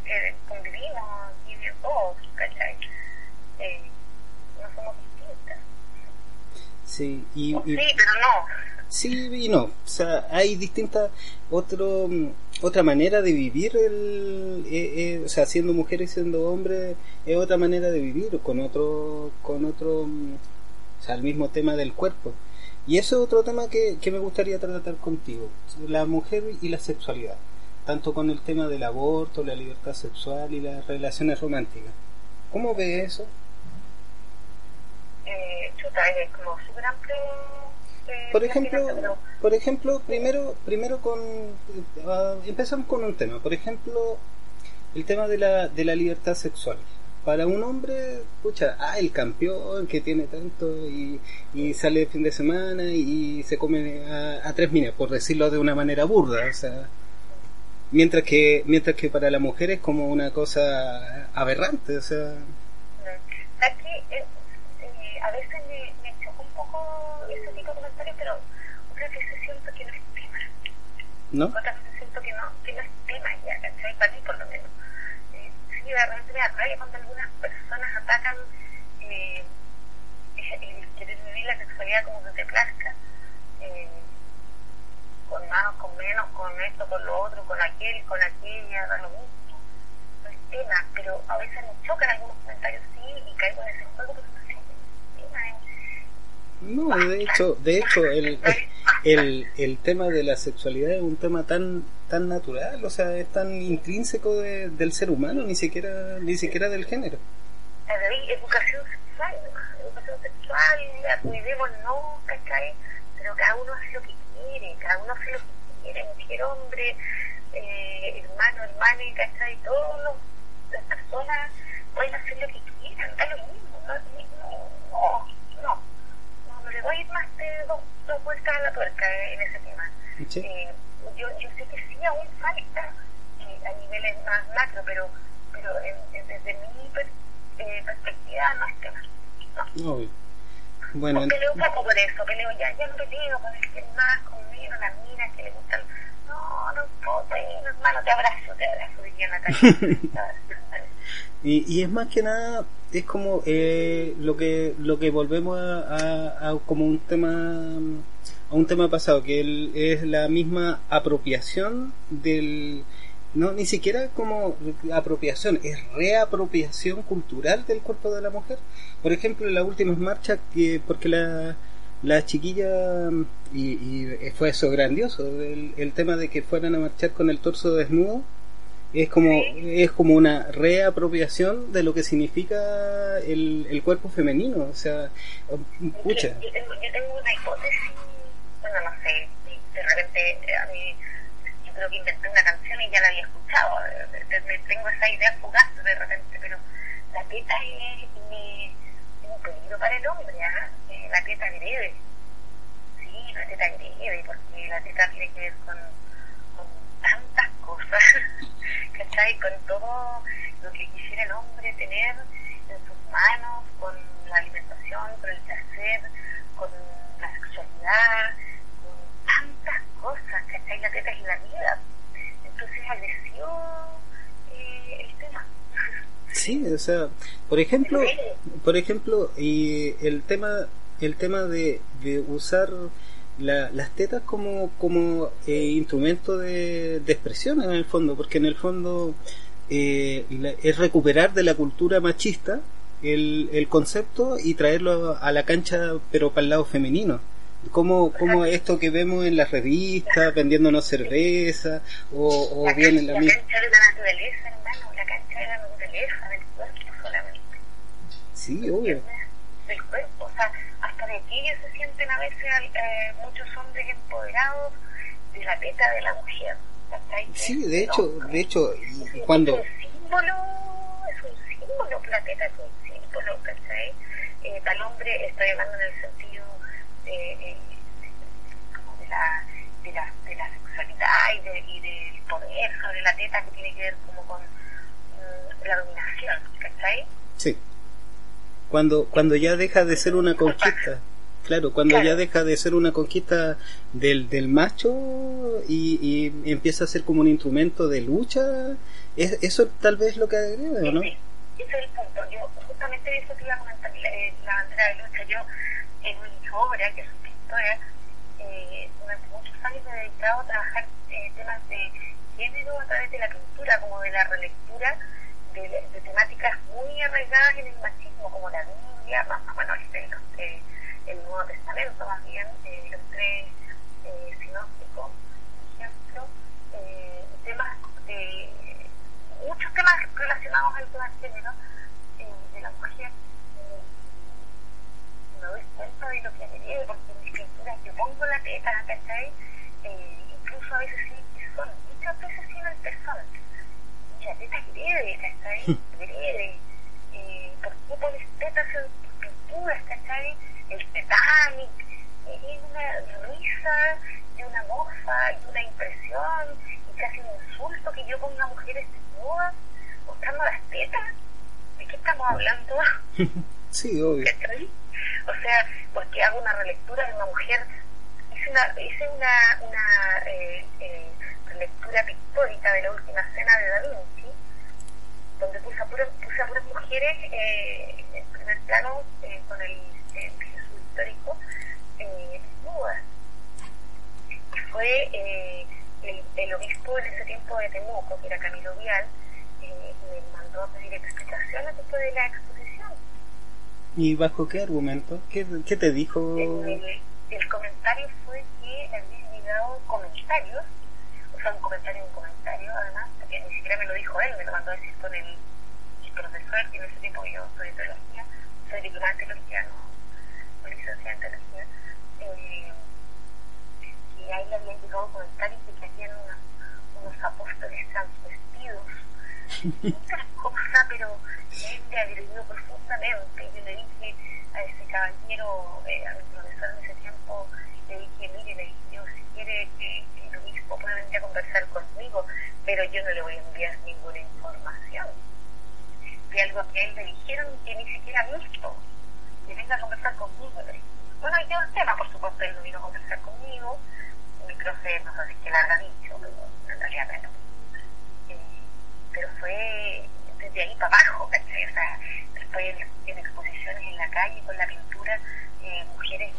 que convivimos y todos, ¿cachai? Eh, no somos distintas. Sí, y, y, sí, pero no. Sí y no, o sea, hay distintas, otro, otra manera de vivir, el, eh, eh, o sea, siendo mujer y siendo hombre, es otra manera de vivir, con otro, con otro, o sea, el mismo tema del cuerpo. Y eso es otro tema que, que me gustaría tratar contigo, la mujer y la sexualidad tanto con el tema del aborto, la libertad sexual y las relaciones románticas. ¿Cómo ve eso? Eh, chuta, es como súper amplio. Eh, por ejemplo, por ejemplo, primero, primero con, uh, empezamos con un tema. Por ejemplo, el tema de la, de la libertad sexual. Para un hombre, pucha, ah, el campeón que tiene tanto y, y sale el fin de semana y, se come a, a tres minas, por decirlo de una manera burda, o sea, mientras que mientras que para la mujer es como una cosa aberrante o sea aquí eh, eh, a veces me, me choca un poco ese tipo de comentarios pero otras veces siento que no es tema ¿no? otras veces siento que no que no es tema ya ¿cachai? para mí por lo menos eh, sí de repente me atrae cuando algunas personas atacan eh, el querer vivir la sexualidad como plazca eh, con menos, con esto, con lo otro, con aquel, con aquella, da lo mismo. No es tema, pero a veces me chocan algunos comentarios, sí, y caigo en ese juego, pero no es tema. No, de hecho, de hecho el, el, el tema de la sexualidad es un tema tan tan natural, o sea, es tan intrínseco de, del ser humano, ni siquiera ni siquiera del género. Educación sexual, educación sexual, cuidemos, no, ¿cachai? Pero cada uno hace lo que cada uno hace lo que quiere, mujer, hombre, eh, hermano, hermana, ¿cachai? Todas las personas pueden hacer lo que quieran, da lo mismo, no, no, no, no, no le voy a ir más de dos, dos vueltas a la tuerca en ese tema. Sí. Eh, yo, yo sé que sí aún falta eh, a niveles más macro, pero, pero en, en, desde mi per, eh, perspectiva no es tema. No. no. Bueno, pues peleo un poco por eso, peleo ya, ya no peleo con el que más, conmigo, y, y es más que nada, es como eh, lo que lo que volvemos a, como un tema a un tema pasado que es la misma apropiación del no ni siquiera como apropiación es reapropiación cultural del cuerpo de la mujer. Por ejemplo en las últimas marchas que porque la la chiquilla y, y fue eso grandioso el, el, tema de que fueran a marchar con el torso desnudo es como es como una reapropiación de lo que significa el, el cuerpo femenino o sea pucha. Yo, yo, tengo, una hipótesis, bueno, no sé, de repente eh, a mí, yo creo que inventé una canción y ya la había escuchado, de- tengo esa idea fugaz de repente, pero la teta es, es un peligro para el hombre, ¿ah? Eh, la teta agrede, sí, la teta agrede, porque la teta tiene que ver con, con tantas cosas, ¿cachai? Con todo lo que quisiera el hombre tener en sus manos, con la alimentación, con el placer, con la sexualidad, con tantas cosas, ¿cachai? La teta es la vida. Entonces agresión o sea, por ejemplo, por ejemplo, y el tema, el tema de, de usar las tetas como, como eh, instrumento de, de, expresión en el fondo, porque en el fondo eh, es recuperar de la cultura machista el, el concepto y traerlo a la cancha, pero para el lado femenino como, como esto que vemos en las revistas, vendiéndonos cerveza, o, o la bien en la, la misma. cancha de la naturaleza, hermano, la cancha de la naturaleza, del cuerpo solamente. Sí, obvio. Del cuerpo, o sea, hasta de aquí se sienten a veces eh, muchos hombres empoderados de la teta de la mujer. Sí, de hecho, de hecho, es cuando... un símbolo, es un símbolo, la teta es un símbolo, ¿cachai? Eh, tal hombre, estoy hablando en el sentido de, eh, como de, la, de, la, de la sexualidad y, de, y del poder sobre la teta que tiene que ver como con la dominación, ¿cachai? Sí. Cuando, cuando ya deja de ser una conquista. Claro, cuando Claro. ya deja de ser una conquista del, del macho y, y empieza a ser como un instrumento de lucha, es, eso tal vez lo que agrega, ¿o ¿no? Sí, ese es el punto. Yo justamente eso que iba a comentar la, eh, la bandera de lucha. Yo en mi obra, que es una historia, eh, durante muchos años me he dedicado a trabajar eh, temas de género a través de la pintura, como de la relectura de, temáticas muy arraigadas en el machismo, como la Biblia, más o menos este, el Nuevo Testamento, más bien, eh, los tres eh, sinópticos, por ejemplo, eh, temas de muchos temas relacionados al tema género eh, de la mujer. Me doy cuenta de lo que agrede, porque mis pinturas yo pongo la teta, ¿cachai? Incluso a veces sí pezón, muchas veces sí en el. Y la teta agrede, ¿cachai? Agrede. Eh, ¿Por qué pones tetas en tus pinturas, ¿cachai? El Titanic, eh, es una risa y una mofa y una impresión y casi un insulto que yo ponga mujeres desnudas mostrando las tetas. ¿De qué estamos hablando? Sí, obvio. ¿Cachai? O sea, porque hago una relectura de una mujer, hice una, hice una, una eh, eh, relectura pictórica de la última cena de Da Vinci, donde puse a puras, puse a puras mujeres eh, en primer plano eh, con el, el Jesús histórico eh, desnudas. Y fue eh, el, el obispo en ese tiempo de Temuco, que era Camilo Vial, eh, me mandó a pedir explicaciones después de la exposición. ¿Y bajo qué argumento? ¿Qué, qué te dijo? El, el comentario fue que habían llegado comentarios, un comentario, un comentario, además, porque ni siquiera me lo dijo él, me lo mandó a decir con el, el profesor, que en ese tiempo yo soy de teología, soy diplomada en teología, no, licenciada en teología, eh, y ahí le habían llegado comentarios de que habían unos, unos apóstoles transvestidos, otra cosa, pero él le agredió profundamente. Yo le dije a ese caballero, eh, a mi profesor en ese tiempo, le dije, mire, le dije, yo si quiere que, que el obispo pueda venir a conversar conmigo, pero yo no le voy a enviar ninguna información de algo que él le dijeron que ni siquiera ha visto. Que venga a conversar conmigo. Bueno, ahí quedó el tema, por supuesto, él no vino a conversar conmigo. Mi profe, no sé si que larga dicho, pero en realidad no. Eh, pero fue desde ahí para abajo, ¿cachai? O sea, en, en exposiciones en la calle con la pintura, eh, mujeres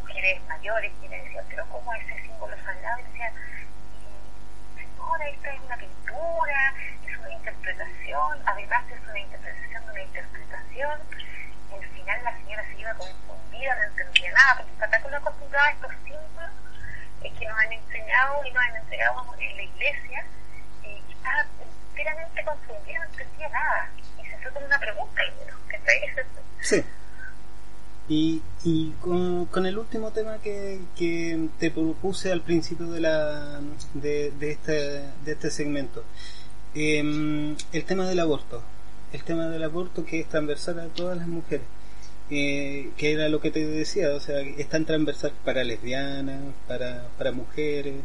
mujeres mayores que me decían, pero ¿cómo ese símbolo sagrado? Y decía, esta es una pintura, es una interpretación, además es una interpretación de una interpretación. Al final la señora se iba confundida, no entendía nada, porque está tan acostumbrada a estos símbolos eh, que nos han enseñado y nos han entregado en la iglesia, eh, estaba enteramente confundida, no entendía nada. Y se fue con una pregunta, y bueno, ¿cachai? Sí. Y, y con, con el último tema que, que te propuse al principio de, la, de, de, este, de este segmento, eh, el tema del aborto. El tema del aborto que es transversal a todas las mujeres. Eh, que era lo que te decía, o sea, es tan transversal para lesbianas, para, para mujeres,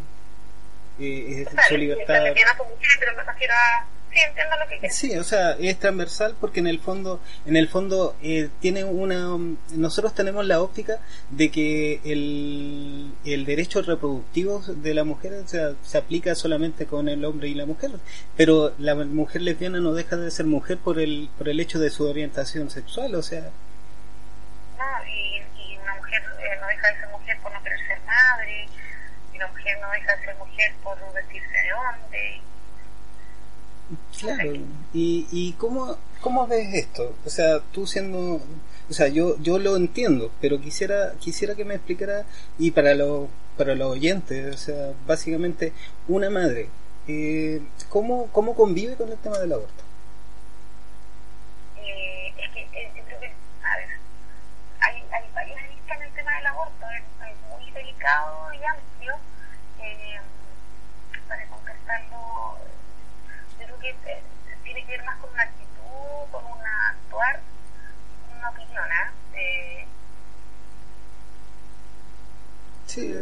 eh, es Claro, su libertad. lesbianas son mujeres, pero me refiero a, sí, entiendo lo que quieres. Sí, o sea, es transversal porque en el fondo, en el fondo eh, tiene una, nosotros tenemos la óptica de que el, el derecho reproductivo de la mujer o sea, se aplica solamente con el hombre y la mujer, pero la mujer lesbiana no deja de ser mujer por el, por el hecho de su orientación sexual, o sea. No, y, y una mujer eh, no deja de ser mujer por no querer ser madre, y una mujer no deja de ser mujer por vestirse de hombre. Claro, y, y cómo, cómo ves esto? O sea, tú siendo, o sea, yo, yo lo entiendo, pero quisiera, quisiera que me explicara, y para los, para los oyentes, o sea, básicamente, una madre, eh, ¿cómo, ¿cómo convive con el tema del aborto? Eh, es que eh, yo creo que, a ver, hay, hay varias aristas en el tema del aborto, es, es muy delicado y amplio. Eh, para contestarlo, yo creo que eh, tiene que ver más con una actitud, con una actuar, con una opinión, ¿ah? Eh, Sí,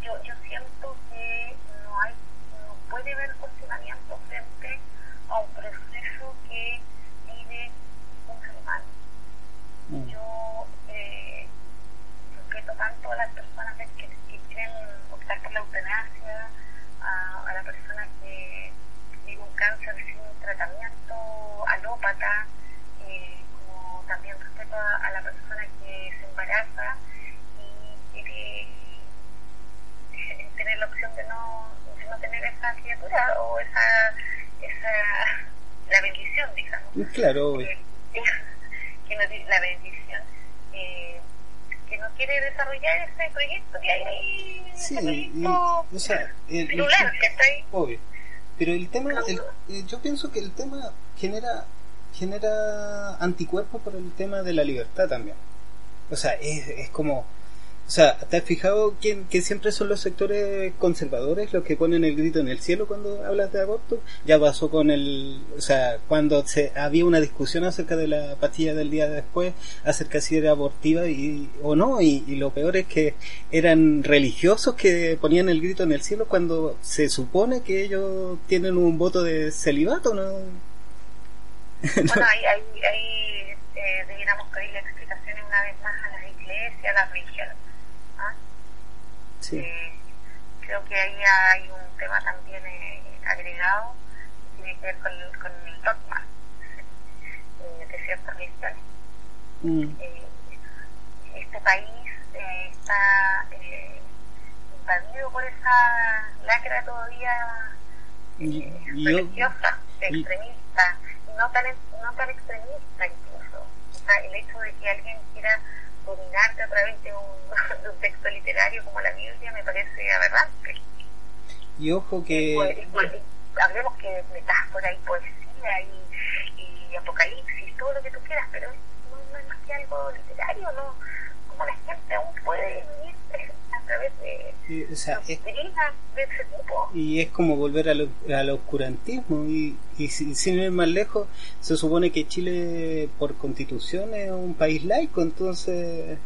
yo, yo siento que no hay, no puede haber cuestionamiento frente a un proceso que vive un ser humano. Mm. Yo eh, respeto tanto a las personas que, que quieren optar por la eutanasia, a, a la persona que vive un cáncer sin tratamiento alópata, eh, como también respeto a, a la persona que se embaraza y quiere eh, tener la opción de no, de no tener esa criatura o esa, esa la bendición, digamos. claro. Eh, que la bendición, eh, que no quiere desarrollar ese proyecto que hay ahí, Sí, y- o sea, el- el- celular que está ahí. obvio. Pero el tema, el- eh, yo pienso que el tema genera genera anticuerpos por el tema de la libertad también. O sea, es, es como, o sea, ¿te has fijado que, que siempre son los sectores conservadores los que ponen el grito en el cielo cuando hablas de aborto? Ya pasó con el, o sea, cuando se había una discusión acerca de la pastilla del día después, acerca si era abortiva y, o no, y, lo peor es que eran religiosos que ponían el grito en el cielo cuando se supone que ellos tienen un voto de celibato, ¿no? Bueno, ahí, ahí, ahí eh, debiéramos pedirle explicaciones una vez más a las iglesias, a las religiones. Sí. Eh, creo que ahí hay un tema también eh, agregado que tiene que ver con, el- con el dogma eh, de ciertas religiones. Mm. Eh, este país eh, está eh, invadido por esa lacra todavía Y- eh, religiosa, y- extremista, y no tan, no tan extremista incluso. O sea, el hecho de que alguien quiera dominarte a través de un, de un texto literario como la Biblia me parece aberrante. Y ojo que... Pues, pues, hablemos que metáfora y poesía y, y apocalipsis, todo lo que tú quieras, pero no, no es más que algo literario, ¿no? Como la gente aún puede de o sea, es doctrinas de ese tipo. y es como volver al, al oscurantismo y, y si- sin ir más lejos se supone que Chile por constitución es un país laico entonces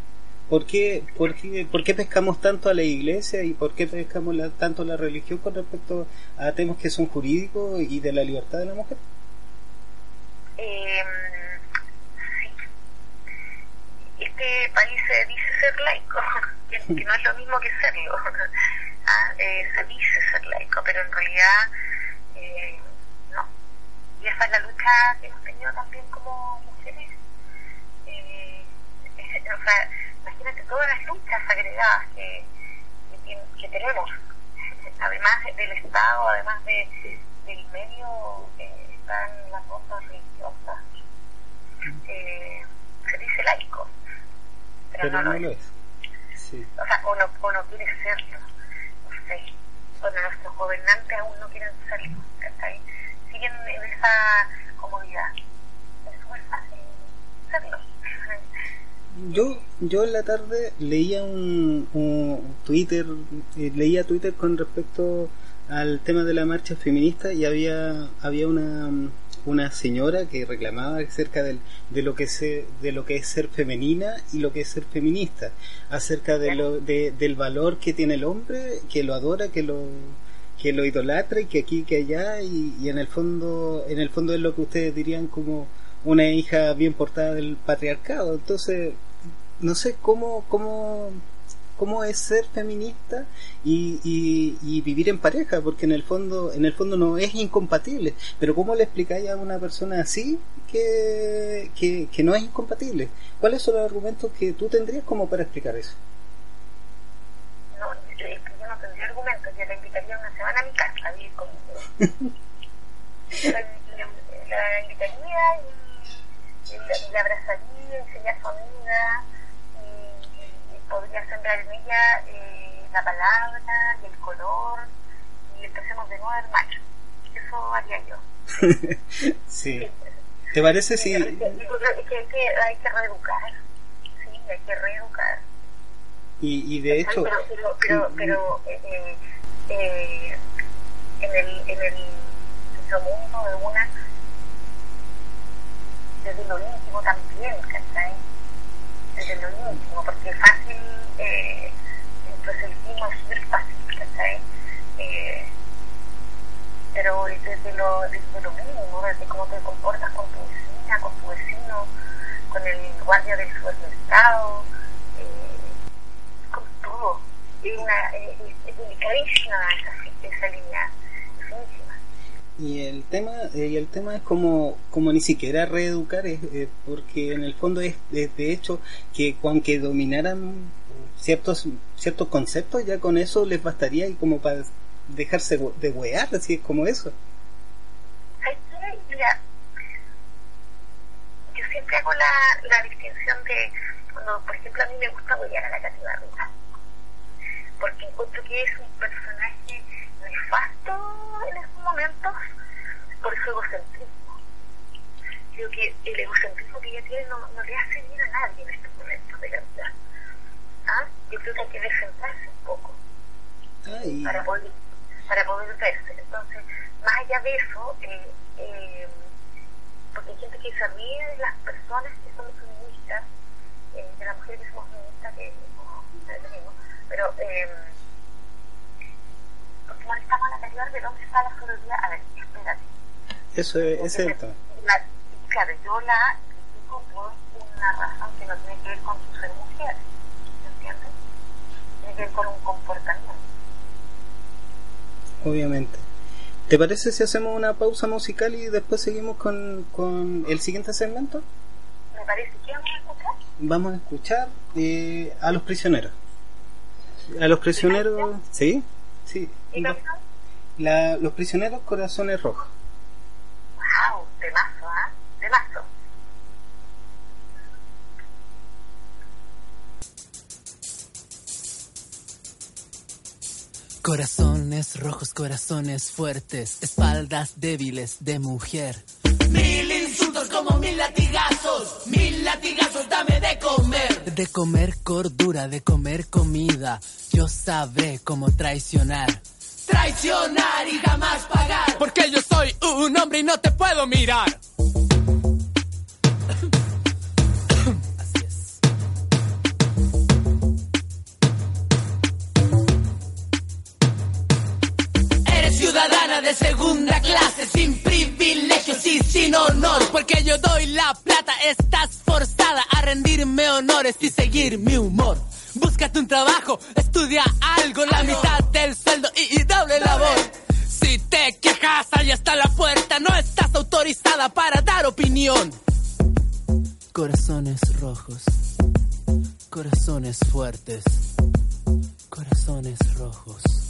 ¿por qué, por qué, por qué pescamos tanto a la iglesia y por qué pescamos la- tanto a la religión con respecto a temas que son jurídicos y de la libertad de la mujer? Eh, sí. Este país se dice ser laico, que, que no es lo mismo que serlo. Ah, eh, se dice ser laico, pero en realidad eh, no. Y esa es la lucha que hemos tenido también como mujeres. Eh, es- o sea, imagínate todas las luchas agregadas que, que, que tenemos, además del Estado, además de, del medio, eh, están las voces religiosas. Eh, se dice laico, pero, Pero no, no lo lo es. es. Sí. O sea, o no, o no quiere serlo. No sé. Bueno, nuestros gobernantes aún no quieren serlo. ¿cachai? Siguen en esa comodidad. Es súper fácil serlo. Yo, yo en la tarde leía un, un Twitter, eh, leía Twitter con respecto al tema de la marcha feminista y había, había una, una señora que reclamaba acerca del, de lo que se, de lo que es ser femenina y lo que es ser feminista, acerca de lo, de, del valor que tiene el hombre, que lo adora, que lo, que lo idolatra y que aquí que allá y, y en el fondo en el fondo es lo que ustedes dirían como una hija bien portada del patriarcado. Entonces no sé cómo cómo cómo es ser feminista y, y, vivir en pareja, porque en el fondo, en el fondo no es incompatible. Pero ¿cómo le explicáis a una persona así que, que, no es incompatible? ¿Cuáles son los argumentos que tú tendrías como para explicar eso? No, yo, yo no tendría argumentos, yo la invitaría una semana a mi casa a vivir conmigo. la, la, invitaría y, y la, abrazaría y sería su amiga sembrar en ella eh, la palabra y el color y empecemos de nuevo macho. Eso haría yo. sí. ¿Te parece si...? Sí, que, hay que reeducar. Sí, hay que reeducar. Y, y de hecho... Pero, pero, pero, pero eh, eh, en el, en el mundo de una desde lo íntimo también, ¿cachai? Desde lo íntimo, porque es fácil, eh, el proselitismo es súper fácil, ¿cachai? Eh, pero desde lo, desde lo mínimo, desde cómo te comportas con tu vecina, con tu vecino, con el guardia del supermercado, eh, con todo. Es, una, es, delicadísima esa, esa línea, y el tema eh, y el tema es como como ni siquiera reeducar es eh, porque en el fondo es, de hecho que aunque dominaran ciertos ciertos conceptos ya con eso les bastaría y como para dejarse de huear así es como eso. Mira yo siempre hago la, la distinción de cuando por ejemplo a mí me gusta huear a la cativa porque encuentro que es un personaje nefasto en estos momentos por su egocentrismo. Creo que el egocentrismo que ella tiene no, no le hace bien a nadie en estos momentos de la vida. ¿Ah? Yo creo que hay que descentrarse un poco para poder para poder verse. Entonces, más allá de eso, eh, eh, porque hay gente que se ríe de las personas que son feministas, eh, de las mujeres que somos feministas, que no, es lo mismo, pero eh, molestamos a la calidad de dónde está la sororidad. A ver, espérate eso es, es cierto. claro, yo la critico por una razón que no tiene que ver con su ser mujer, ¿entiendes? Tiene que ver con un comportamiento. Obviamente. ¿Te parece si hacemos una pausa musical y después seguimos con, con el siguiente segmento? Me parece. ¿Qué vamos a escuchar? Vamos a escuchar eh, a los prisioneros. A los prisioneros, ¿sí? Sí. ¿Y la, los prisioneros corazones rojos. ¡Wow! Temazo, ¿ah? ¿eh? Temazo. Corazones rojos, corazones fuertes, espaldas débiles de mujer. Mil insultos como mil latigazos, mil latigazos, dame de comer. De comer cordura, de comer comida, yo sabré cómo traicionar traicionar y jamás pagar. Porque yo soy un hombre y no te puedo mirar. Así es. Eres ciudadana de segunda clase, sin privilegios y sin honor. Porque yo doy la plata, estás forzada a rendirme honores y seguir mi humor. Búscate un trabajo, estudia algo, la mitad del sueldo y, doble labor. Si te quejas, ahí está la puerta, no estás autorizada para dar opinión. Corazones rojos, corazones fuertes, corazones rojos.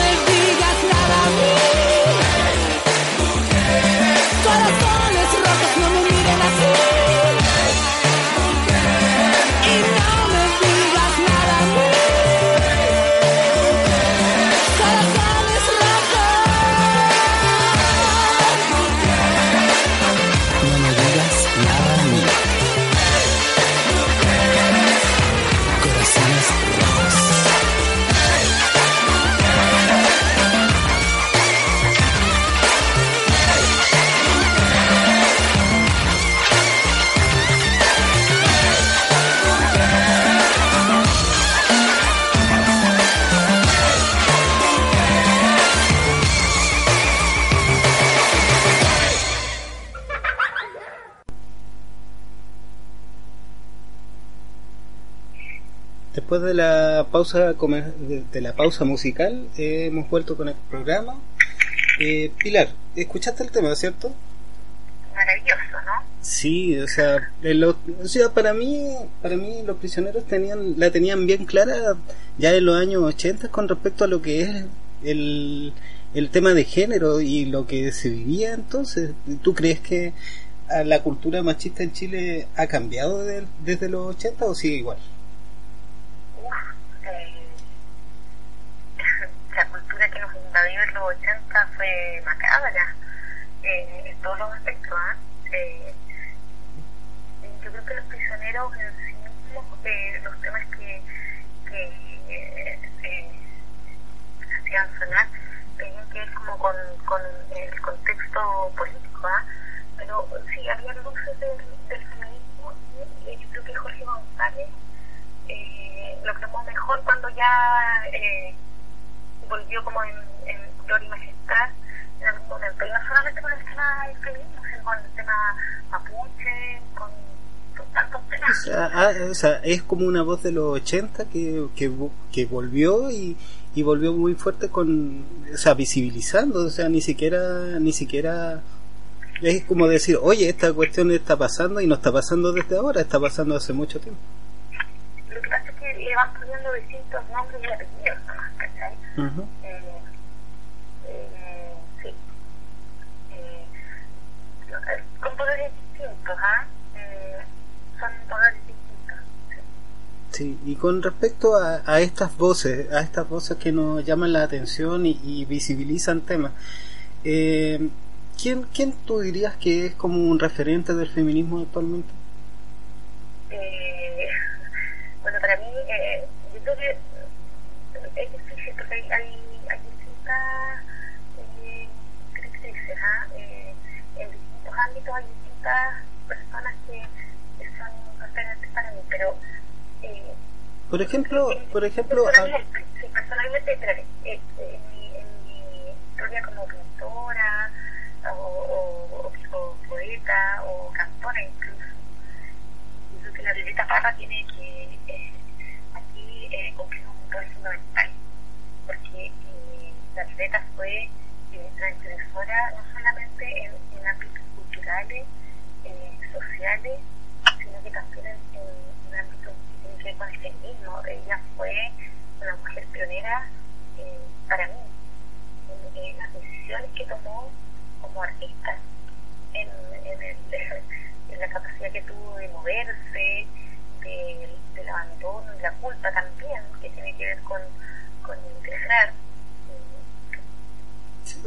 Después de la pausa de, la pausa musical, eh, hemos vuelto con el programa. Eh, Pilar, escuchaste el tema, ¿cierto? Maravilloso, ¿no? Sí, o sea, en lo- o sea, para mí, para mí los prisioneros tenían, la tenían bien clara ya en los años 80 con respecto a lo que es el, el tema de género y lo que se vivía entonces. ¿Tú crees que a la cultura machista en Chile ha cambiado de- desde los 80 o sigue igual? Uf, eh, la cultura en los 80 fue macabra eh, en todos los aspectos. ¿ah? Eh, yo creo que los prisioneros en sí mismos, eh, los temas que, que eh, hacían sonar, tenían que ver como con, con el contexto político. ¿ah? Pero sí, había luces del, del feminismo y yo creo que Jorge González lo tomó mejor cuando ya volvió como en gloria y majestad en algún momento. Y no solamente con el tema del feminismo, sino con el tema mapuche, con, con tantos O temas. sea, ah, o sea, es como una voz de los 80 que, que, que volvió y, y volvió muy fuerte con, o sea, visibilizando, o sea, ni siquiera, ni siquiera es como decir, oye, esta cuestión está pasando y no está pasando desde ahora, está pasando hace mucho tiempo. Lo que pasa es que le van poniendo distintos nombres y apellidos nomás, ¿cachai? Ujú. Eh, eh, sí. Eh, eh, con poderes distintos, ¿ah? Eh, son poderes distintos. Sí. Y con respecto a, a estas voces, a estas voces que nos llaman la atención y, visibilizan temas, eh, ¿quién, ¿quién tú dirías que es como un referente del feminismo actualmente? Eh, bueno, para mí, eh, yo creo que es difícil porque hay, hay, hay distintas eh, directrices, ¿ah? Eh, en distintos ámbitos hay distintas personas que, que son referentes para mí, pero eh, Por ejemplo, por ejemplo, ah, personalmente, sí, personalmente, espérate, eh, en, mi, en mi historia como pintora o, o, o- poeta o cantora incluso, yo que la Violeta Parra tiene que eh, aquí eh, cumplir un rol fundamental, porque eh, la Violeta fue transgresora no solamente en, en ámbitos culturales, eh, sociales, sino que también en, en, en ámbitos que tienen que ver con el feminismo. Ella fue una mujer pionera eh, para mí en, en las decisiones que tomó como artista, en, en, el, en la capacidad que tuvo de moverse, de, del abandono y la culpa también, que tiene que ver con, con integrar. eh,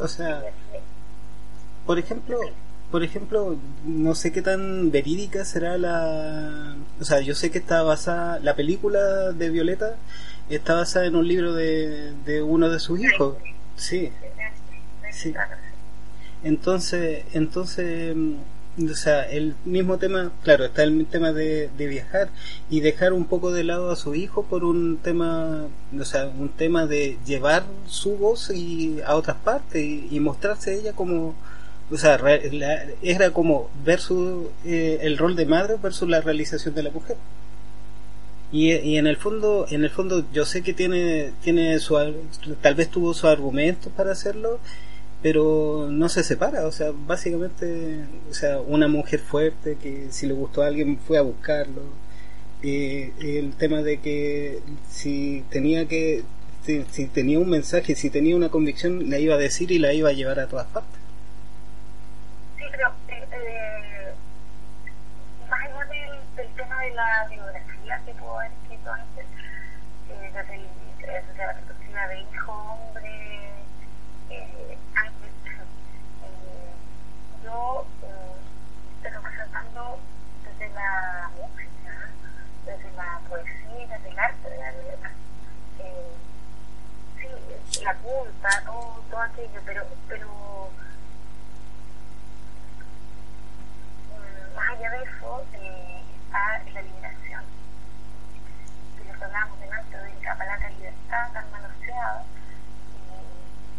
o sea, por ejemplo, por ejemplo, no sé qué tan verídica será la... O sea, yo sé que está basada... La película de Violeta está basada en un libro de, de uno de sus hijos. Sí. Sí. Entonces, entonces, mm, o sea, el mismo tema, claro, está el tema de, de, viajar y dejar un poco de lado a su hijo por un tema, o sea, un tema de llevar su voz y a otras partes y, y mostrarse ella como, o sea, la, era como versus eh, el rol de madre versus la realización de la mujer. Y, y, en el fondo, en el fondo yo sé que tiene, tiene su, tal vez tuvo sus argumentos para hacerlo, pero no se separa, o sea, básicamente, o sea, una mujer fuerte que si le gustó a alguien fue a buscarlo. Eh, el tema de que si tenía que, si, si, tenía un mensaje, si tenía una convicción, la iba a decir y la iba a llevar a todas partes. Eh, más allá del, tema de la biografía que puedo haber escrito antes, eh, desde, el, desde la perspectiva de hijo, hombre, antes, yo estoy representando desde la música, desde la poesía, desde el arte de la letra. Eh, sí, la culpa, todo, todo aquello, pero, pero allá de eso eh, está la liberación. De lo que hablábamos delante de la palabra libertad tan manoseada,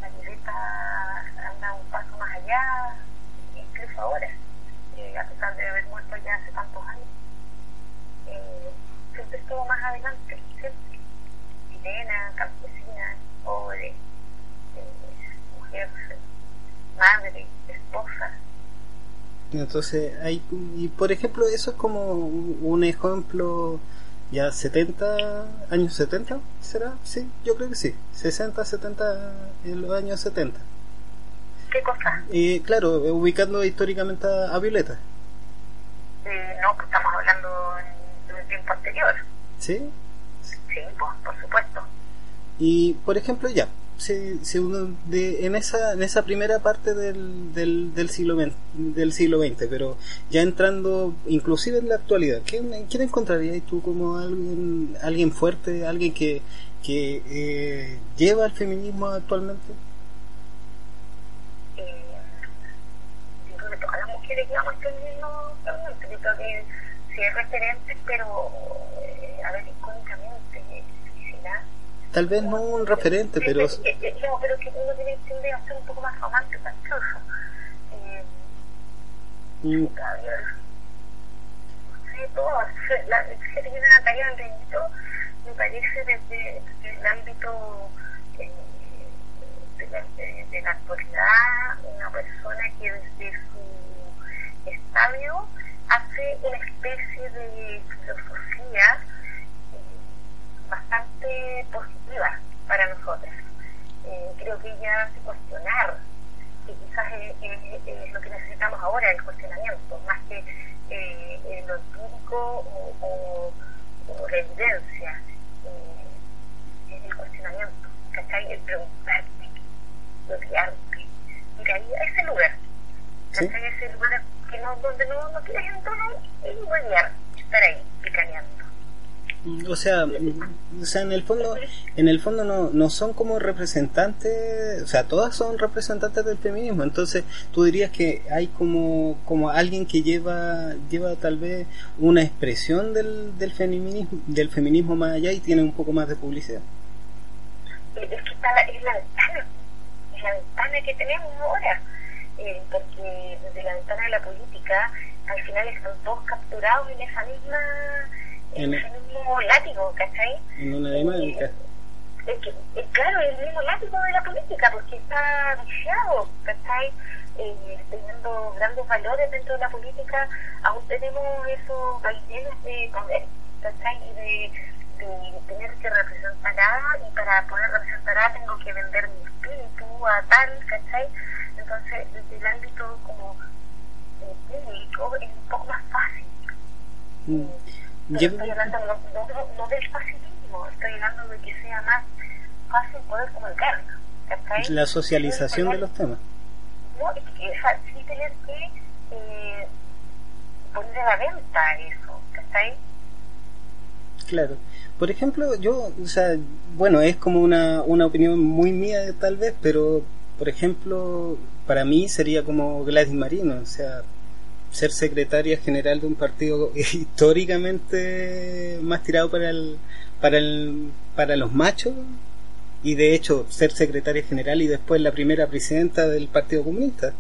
la libreta anda un paso más allá, incluso ahora, eh, a pesar de haber muerto ya hace tantos años. Eh, siempre estuvo más adelante, siempre. Chilena, campesina, pobre, eh, mujer, madre, esposa. Entonces, hay, y por ejemplo, eso es como un ejemplo ya 70 años 70 será sí yo creo que sí 60 70 en los años 70 qué cosa y claro ubicando históricamente a, a Violeta. Eh, no pues estamos hablando de un tiempo anterior. Sí sí pues, por supuesto. Y por ejemplo ya si uno de, en esa en esa primera parte del, del, del siglo XX, del siglo XX pero ya entrando inclusive en la actualidad ¿quién, quién encontrarías tú como alguien alguien fuerte alguien que que eh, lleva el feminismo actualmente eh, que todas las mujeres el feminismo actualmente yo creo que pero eh, a ver icónicamente difícil ¿eh? Tal vez no un referente, pero... No, pero que uno tiene que hacer un poco más romántico, incluso. Eh, mm. A ver, no sé, todo, la Serena Natalia Andreito me parece desde, desde el ámbito eh, de, la, de, de la actualidad, una persona que desde su estadio hace una especie de filosofía bastante positiva para nosotros. Eh, creo que ella hace cuestionar, que quizás es, es, es, lo que necesitamos ahora, el cuestionamiento, más que eh, lo empírico o, o, o, la evidencia, eh, es el cuestionamiento, ¿cachai? El preguntarte, el guiarte, ir ahí a ese lugar, ¿cachai? ¿Sí? Ese lugar que no, donde no, no quieres entrar y guiar, estar ahí, picaneando o sea, o sea, en el fondo, en el fondo no, no son como representantes, o sea, todas son representantes del feminismo. Entonces, tú dirías que hay como, como alguien que lleva, lleva tal vez una expresión del, del feminismo, del feminismo más allá y tiene un poco más de publicidad. Es que está la, es la ventana, es la ventana que tenemos ahora, eh, porque desde la ventana de la política, al final están todos capturados en esa misma el mismo látigo, ¿cachai? En una dinámica. Es que, es, claro, el mismo látigo de la política, porque está viciado, ¿cachai? Eh, teniendo grandes valores dentro de la política, aún tenemos esos vaivenes de poder, ¿cachai? Y de, de, tener que representar A, y para poder representar A tengo que vender mi espíritu a tal, ¿cachai? Entonces, desde el ámbito como eh, público es un poco más fácil. Mm. Pero estoy hablando no, no, no, del facilismo, estoy hablando de que sea más fácil poder comunicar. La socialización de los temas. No, es que sí tener que eh, poner a la venta eso, ahí? Claro. Por ejemplo, yo, o sea, bueno, es como una, una opinión muy mía tal vez, pero por ejemplo, para mí sería como Gladys Marino, o sea, ser secretaria general de un partido históricamente más tirado para el, para el, para los machos y de hecho ser secretaria general y después la primera presidenta del Partido Comunista.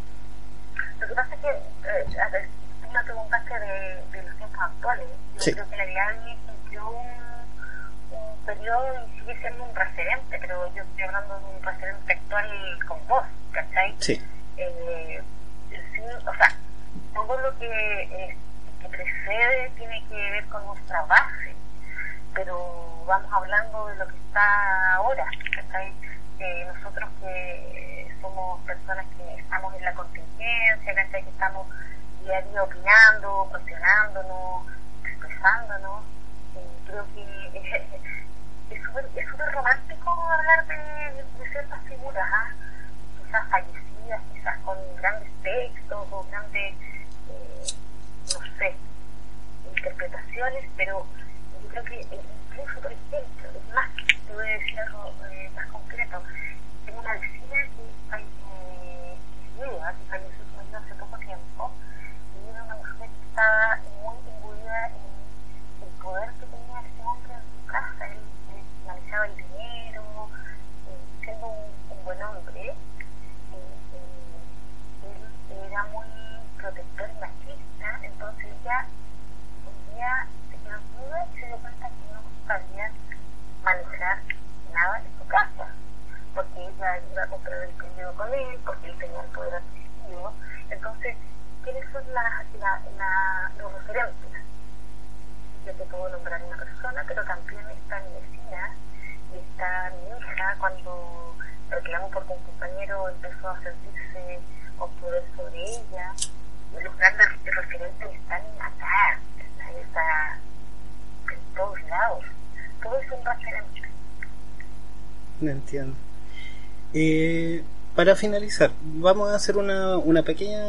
Lo que pasa es que, eh, a ver, tú me preguntaste de, de los tiempos actuales. Yo Sí. creo que la Gladys cumplió un, un periodo y sigue siendo un referente, pero yo estoy hablando de un referente actual con vos, ¿cachai? Sí, eh, todo lo que, eh, que precede tiene que ver con nuestra base, pero vamos hablando de lo que está ahora. Eh, nosotros que somos personas que estamos en la contingencia, que estamos día a día opinando, cuestionándonos, expresándonos, eh, creo que es súper es súper romántico hablar de, de ciertas figuras, ¿ah? quizás fallecidas, quizás con grandes textos o grandes, eh, no sé, interpretaciones, pero yo creo que eh, incluso, por ejemplo, es más, te voy a decir algo eh, más concreto, tengo una vecina que es viuda, que falleció hace poco tiempo, y era una mujer que estaba muy imbuida en el poder que tenía ese hombre en su casa, él, él manejaba el dinero, eh, siendo un, un buen hombre, eh, eh, él era muy protector y machista, entonces ella un día se quedó viuda y se dio cuenta que no sabía manejar nada en su casa, porque ella iba a comprar el periodo con él, porque él tenía el poder adquisitivo, entonces, ¿quiénes son las- la- la- los referentes? yo te puedo nombrar una persona, pero también está mi vecina y está mi hija cuando reclamó porque un compañero empezó a sentirse con poder sobre ella. Y los grandes referentes están acá, está, está en todos lados. Todo es un referente. no entiendo. Eh, para finalizar, vamos a hacer una, una pequeña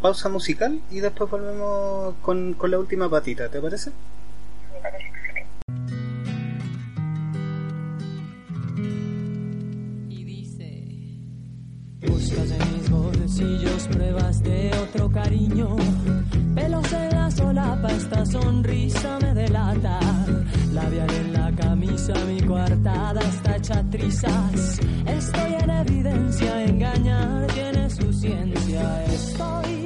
pausa musical y después volvemos con, con la última patita, ¿te parece? Y dice Buscas en mis bolsillos pruebas de otro cariño Pelos en la solapa, esta sonrisa me delata Labial en la camisa, mi coartada está hecha trizas. Estoy en evidencia, engañar tiene su ciencia. Estoy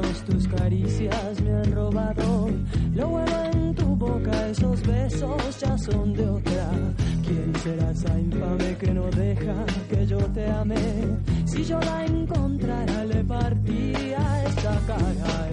tus caricias me han robado. Lo huelo en tu boca, esos besos ya son de otra. ¿Quién será esa infame que no deja que yo te ame? Si yo la encontrara, le partía esa cara.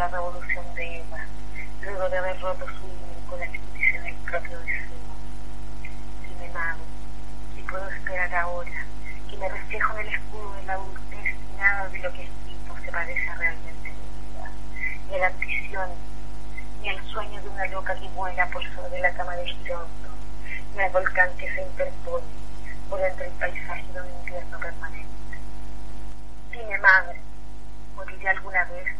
la revolución de Iuba, luego de haber roto su con el incondicional propio de su Dime, mago, ¿qué puedo esperar ahora? Que me reflejo en el escudo de la adultez y nada de lo que escrito se parece realmente a mi vida, ni a la ambición, ni al sueño de una loca que vuela por sobre la cama de Girondo, ni al volcán que se interpone por entre el paisaje de un invierno permanente. Dime, madre, ¿moriré alguna vez?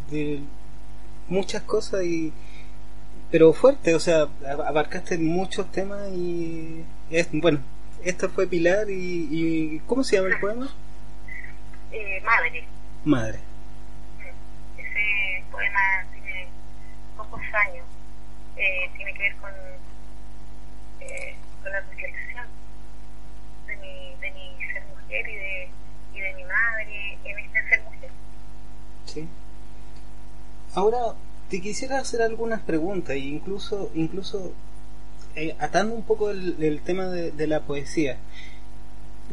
muchas cosas y pero fuerte, o sea, abarcaste muchos temas y es, bueno, esto fue Pilar y, ¿cómo se llama el poema? Eh, madre. Madre. Ese poema tiene pocos años, eh, tiene que ver con con la reflexión de mi, de mi ser mujer y de, y de mi madre en este ser mujer. Sí. Ahora te quisiera hacer algunas preguntas, e incluso, incluso eh, atando un poco el, tema de, la poesía.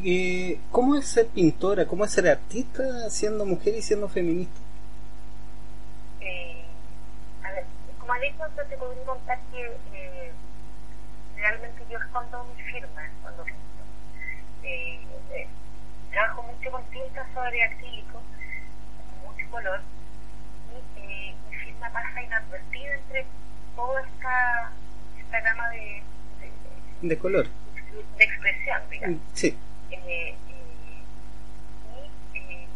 Eh, ¿Cómo es ser pintora? ¿Cómo es ser artista siendo mujer y siendo feminista? Eh, a ver, como anécdota te podría contar que eh, realmente yo escondo mi firma cuando pinto. Eh, eh, trabajo mucho con tinta sobre acrílico, mucho color, inadvertida entre toda esta, esta gama de, de, de color. De, expresión, digamos. Sí. y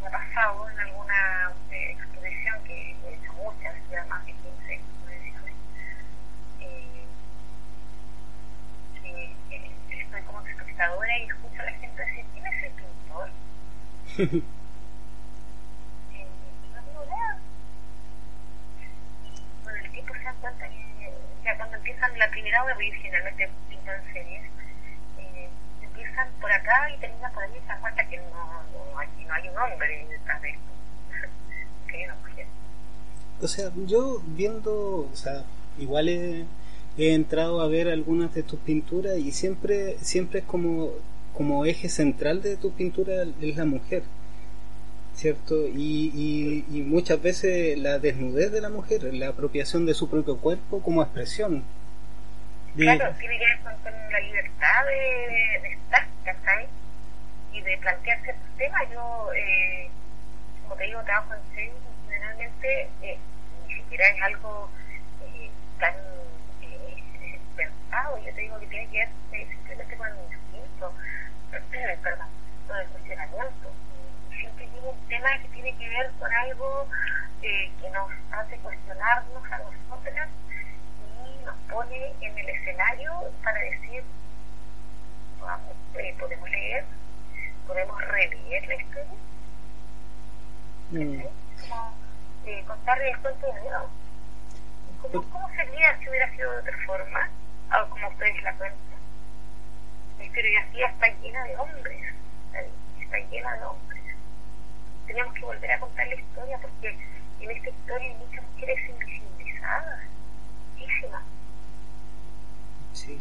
me ha pasado en alguna exposición que he hecho muchas, ya más de 15 y escucho a la gente decir, ¿quién es el pintor? y, no digo nada. Y con el tiempo se dan cuenta que ya cuando la primera obra, porque generalmente pintan series, eh, empiezan por acá y terminan por allí y se dan cuenta que no, no, aquí no hay un hombre detrás de esto. que hay una mujer. O sea, yo viendo, o sea, igual he entrado a ver algunas de tus pinturas y siempre siempre es como como eje central de tu pintura es la mujer cierto y, y, muchas veces la desnudez de la mujer la apropiación de su propio cuerpo como expresión claro tiene que ver con, la libertad de, estar ¿cachai? y de plantearse estos temas yo eh, como te digo trabajo en serio generalmente eh, ni siquiera es algo eh, tan pensado, yo te digo que tiene que ver eh, simplemente con el instinto perdón, lo del cuestionamiento. Siempre tiene un tema que tiene que ver con algo eh, que nos hace cuestionarnos a nosotras y nos pone en el escenario para decir, vamos, eh, podemos leer, podemos releer la historia. Mm. Como eh, contarle el cuento de nuevo. ¿Cómo, ¿Cómo sería si hubiera sido de otra forma? O como ustedes la cuentan. La historiografía está llena de hombres, está llena de hombres. Tenemos que volver a contar la historia porque en esta historia hay muchas mujeres invisibilizadas, Sí.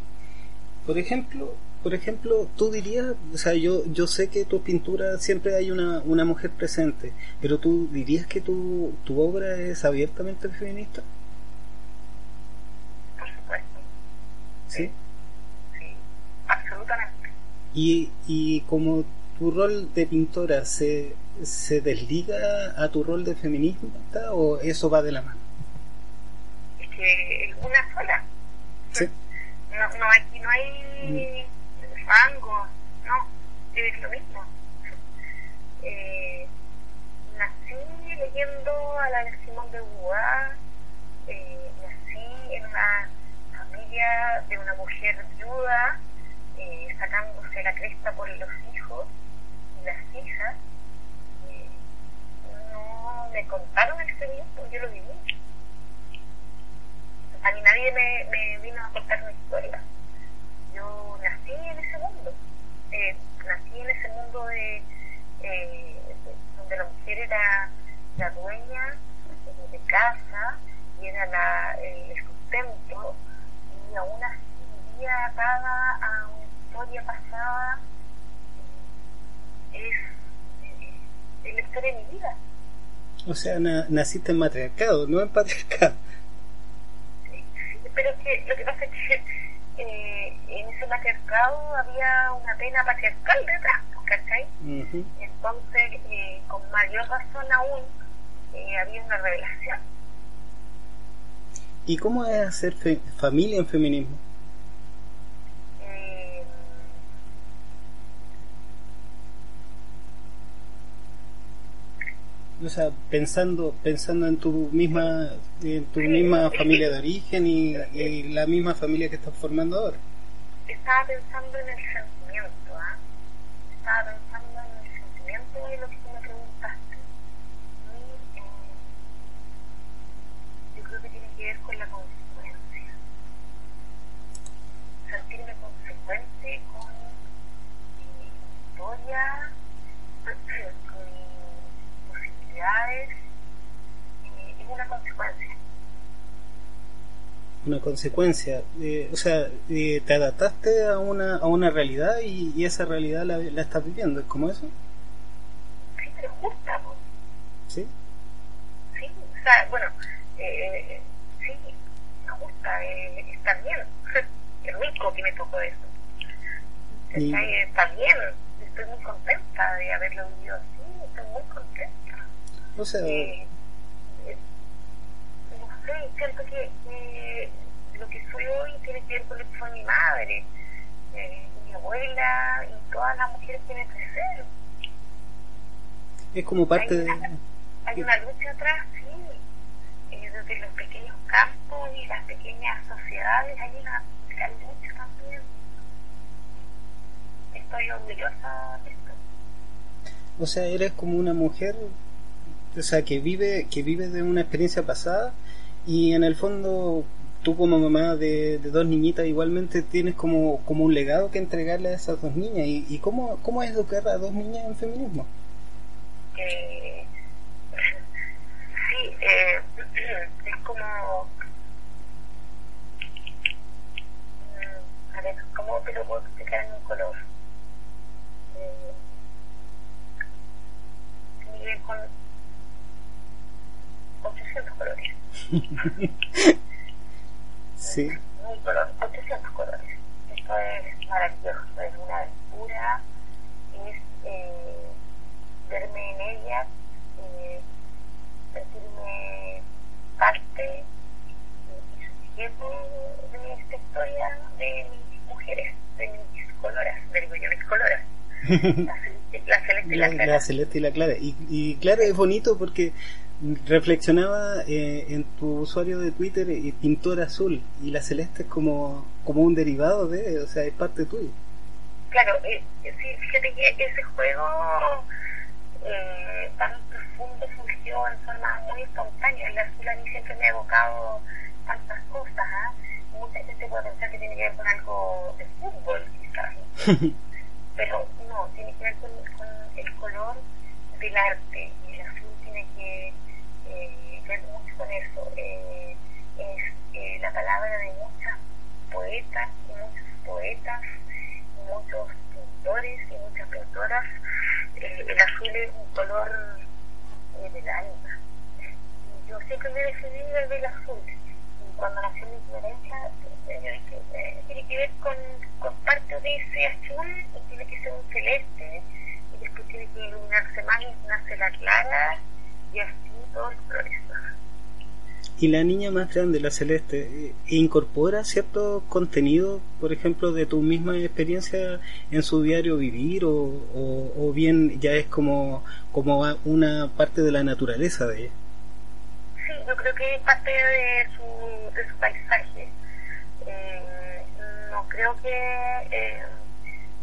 Por ejemplo, por ejemplo, tú dirías, o sea, yo, yo sé que tu pintura siempre hay una, una mujer presente, pero tú dirías que tu, tu obra es abiertamente feminista? Por supuesto, Sí. sí, absolutamente. Y, y como tu rol de pintora se, se desliga a tu rol de feminista o eso va de la mano? Es una sola. Sí. No, no, aquí no hay rango, no, es lo mismo. Eh, nací leyendo a la de Simón de Beauvoir, eh, nací en una familia de una mujer viuda, eh, sacándose la cresta por los hijos y las hijas. Eh, no me contaron el feminismo, yo lo viví. A mí nadie me, vino a contar mi historia. Yo nací en ese mundo. Eh, nací en ese mundo de, eh, de- donde la mujer era la dueña de casa y era la, el sustento y aún así vivía atada a una historia pasada. Es, eh, es la historia de mi vida. O sea, na- naciste en matriarcado, no en patriarcado. Pero es que lo que pasa es que eh, en ese matriarcado había una pena patriarcal detrás, ¿cachai? Ujú. Entonces, eh, con mayor razón aún, eh, había una revelación. ¿Y cómo es hacer fe- familia en feminismo? Eh, O sea, pensando pensando en tu misma en tu misma familia de origen y, la misma familia que estás formando ahora. estaba pensando en el sentimiento, ¿ah? Estaba pensando en el sentimiento de lo que tú me preguntaste. Y eh, yo creo que tiene que ver con la consecuencia. Sentirme consecuente con mi historia, con mis posibilidades, eh, es una consecuencia. Una consecuencia. eh, o sea, eh, te adaptaste a una, a una realidad y, y esa realidad la, la estás viviendo. ¿Es como eso? Sí, pero justa, pues. ¿Sí? Sí, o sea, bueno, eh, sí, me gusta, eh, está bien. Es rico que me tocó eso. Está bien, estoy muy contenta de haberlo vivido así, estoy muy contenta. O sea, Eh, eh, no sé, siento que soy hoy tiene que ver con lo que fue mi madre, eh, mi abuela y todas las mujeres que me precedieron. es como parte de... Hay una lucha atrás, sí, eh, desde los pequeños campos y las pequeñas sociedades, hay una gran lucha también. Estoy orgullosa de esto. O sea, eres como una mujer, o sea, que vive, que vive de una experiencia pasada y en el fondo tú como mamá de, de dos niñitas igualmente tienes como, como un legado que entregarle a esas dos niñas. ¿Y, y cómo, cómo es educar a dos niñas en feminismo? Eh, sí, eh, es como... mm, a ver, ¿cómo te lo puedo explicar en un color? Eh, con 800 colores. Sí, Mil colores, 800 colores. Esto es maravilloso, es una aventura, es eh, verme en ella, eh, sentirme parte y, y sujeto de esta historia de mis mujeres, de mis coloras, digo yo, mis la, celeste y la, clara. La celeste y la clara. Y, y claro, es bonito porque reflexionaba eh, en tu usuario de Twitter eh, pintor azul y la celeste es como, como un derivado de, o sea, es parte tuya. Claro, eh, sí, fíjate que ese juego eh, tan profundo surgió en forma muy espontánea. El azul a mí siempre me ha evocado tantas cosas. ¿ah? Mucha gente puede pensar que tiene que ver con algo de fútbol, quizás. Pero no, tiene que ver con, con el color del arte. Y el azul tiene que eh, ver mucho con eso. Eh, es eh, la palabra de muchas poetas y muchos poetas, y muchos pintores y muchas pintoras. Eh, el azul es un color eh, del alma. Y yo siempre me he definido del azul. Y cuando nació mi dije, eh, tiene que ver con, parte de ese azul y tiene que ser un celeste y después tiene que iluminarse más y nace la clara y así todos los colores. Y la niña más grande, la celeste, eh, ¿incorpora cierto contenido, por ejemplo, de tu misma experiencia en su diario vivir o, o, bien ya es como, como una parte de la naturaleza de ella? Sí, yo creo que es parte de su, de su paisaje. Eh, no creo que eh,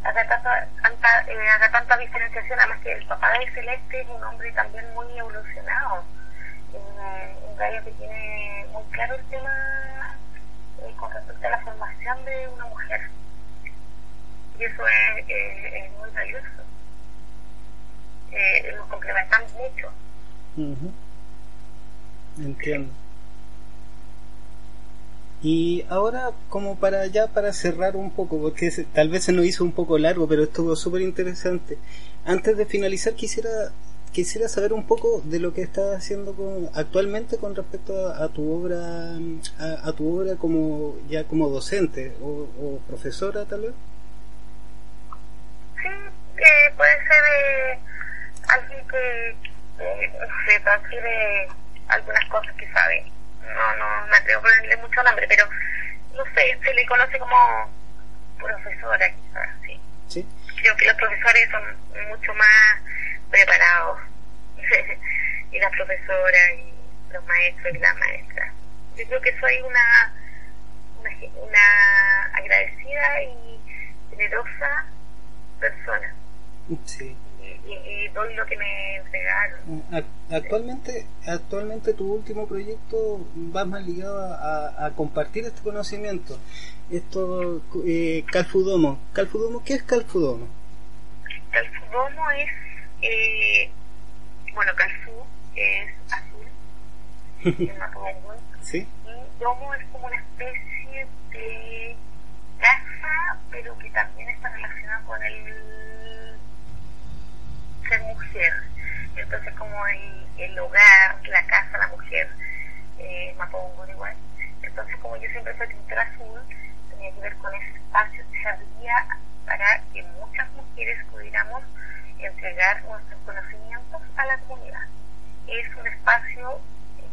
haga, tanta, tanta, eh, haga tanta diferenciación, además que el papá de Celeste es un hombre también muy evolucionado. Que tiene muy claro el tema eh, con respecto a la formación de una mujer. Y eso es, es muy valioso. Eh, nos complementamos mucho. Entiendo. Y ahora, como para ya para cerrar un poco, porque se- tal vez se nos hizo un poco largo, pero estuvo súper interesante. Antes de finalizar, quisiera quisiera saber un poco de lo que estás haciendo con, actualmente con respecto a, a tu obra, a, a tu obra como ya como docente o, o profesora, tal vez. Sí, eh, puede ser eh, alguien que eh, se transfiere algunas cosas que sabe. No, no me atrevo a ponerle mucho nombre, pero no sé, se le conoce como profesora quizás, sí. Sí. Creo que los profesores son mucho más preparados. y las profesoras y los maestros y las maestras. Yo creo que soy una, una, una agradecida y generosa persona. Sí. Y, y, doy lo que me entregaron. Ac- Actualmente, actualmente tu último proyecto va más ligado a, a compartir este conocimiento. Esto, eh, Calfudomo. Calfudomo, ¿qué es Calfudomo? Calfudomo es, eh, bueno, Calfu es azul, en Mapudungun, ¿Sí? y domo es como una especie de casa, pero que también está relacionada con el ser mujer. Entonces, como el, el hogar, la casa, la mujer, eh, Mapudungun igual. Entonces, como yo siempre soy pintora azul, tenía que ver con ese espacio que se abría para que muchas mujeres pudiéramos entregar nuestros conocimientos a la comunidad. Es un espacio,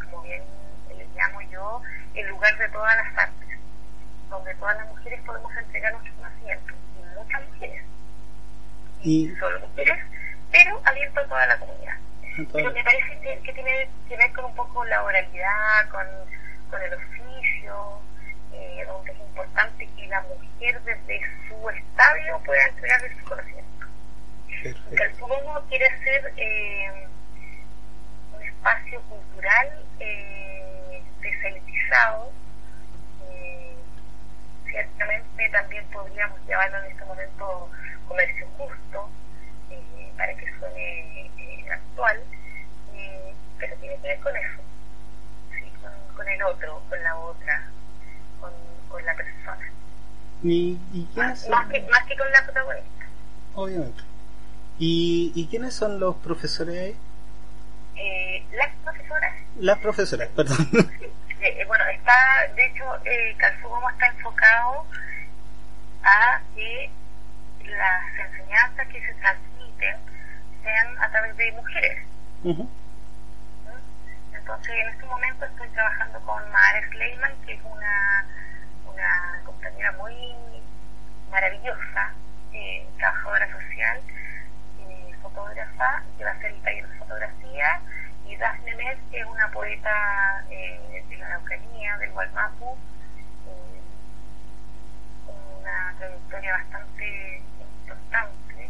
como bien le llamo yo, el lugar de todas las artes, donde todas las mujeres podemos entregar nuestros conocimientos, y muchas mujeres, Y, solo mujeres, pero abierto a toda la comunidad. Pero me parece que, que tiene que ver con un poco la oralidad, con, con el oficio, eh, donde es importante que la mujer desde su estadio pueda entregar su conocimiento. Perfecto. Calzudomo quiere ser eh, un espacio cultural eh, deselitizado. Eh, ciertamente también podríamos llevarlo en este momento comercio justo, eh, para que suene actual, pero tiene que ver con eso, sí, con, con el otro, con la otra, con, con la persona, ¿Y, y quiénes más, son? más que, más que con la protagonista. Obviamente. ¿Y, ¿Y quiénes son los profesores ahí? Eh, las profesoras Las profesoras, perdón. Eh, eh, bueno, está, de hecho, eh, Calzugomo está enfocado a que las enseñanzas que se transmiten sean a través de mujeres. Ujú. ¿m? Entonces, en este momento estoy trabajando con Mara Sleiman, que es una, una compañera muy maravillosa, eh, trabajadora social, que va a ser el taller de fotografía y Dafne Med, que es una poeta eh, de la Araucanía, del Gualmapu, eh, una trayectoria bastante importante, eh,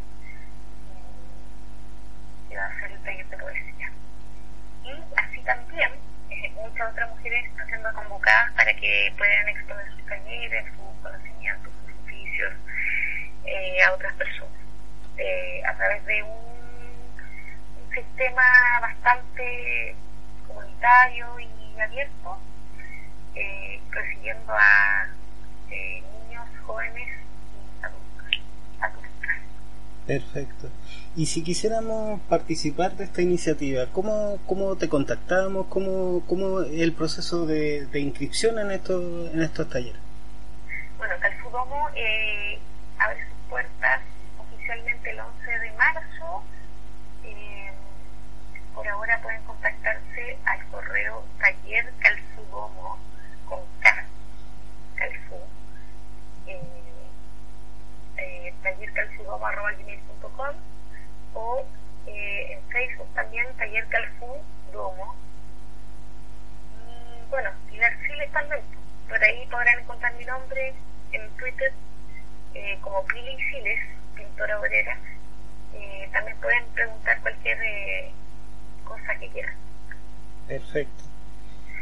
que va a ser el taller de poesía. Y así también eh, muchas otras mujeres están siendo convocadas para que puedan exponer sus talleres, sus conocimientos, sus oficios eh, a otras personas eh, a través de un sistema bastante comunitario y abierto, eh, recibiendo a eh, niños, jóvenes y adultos. adultas. Perfecto. Y si quisiéramos participar de esta iniciativa, ¿cómo, cómo te contactamos? ¿Cómo, cómo el proceso de, de inscripción en estos, en estos talleres? Bueno, Calfudomo eh, abre sus puertas oficialmente el 11 de marzo. Ahora pueden contactarse al correo taller calfudomo con K, calfu, eh, eh, tallercalfudomo.com o eh, en Facebook también taller domo. Y bueno, Pilar Siles también. Por ahí podrán encontrar mi nombre en Twitter eh, como Pili Siles, pintora obrera. Eh, también pueden preguntar cualquier cosa que quieran. Perfecto.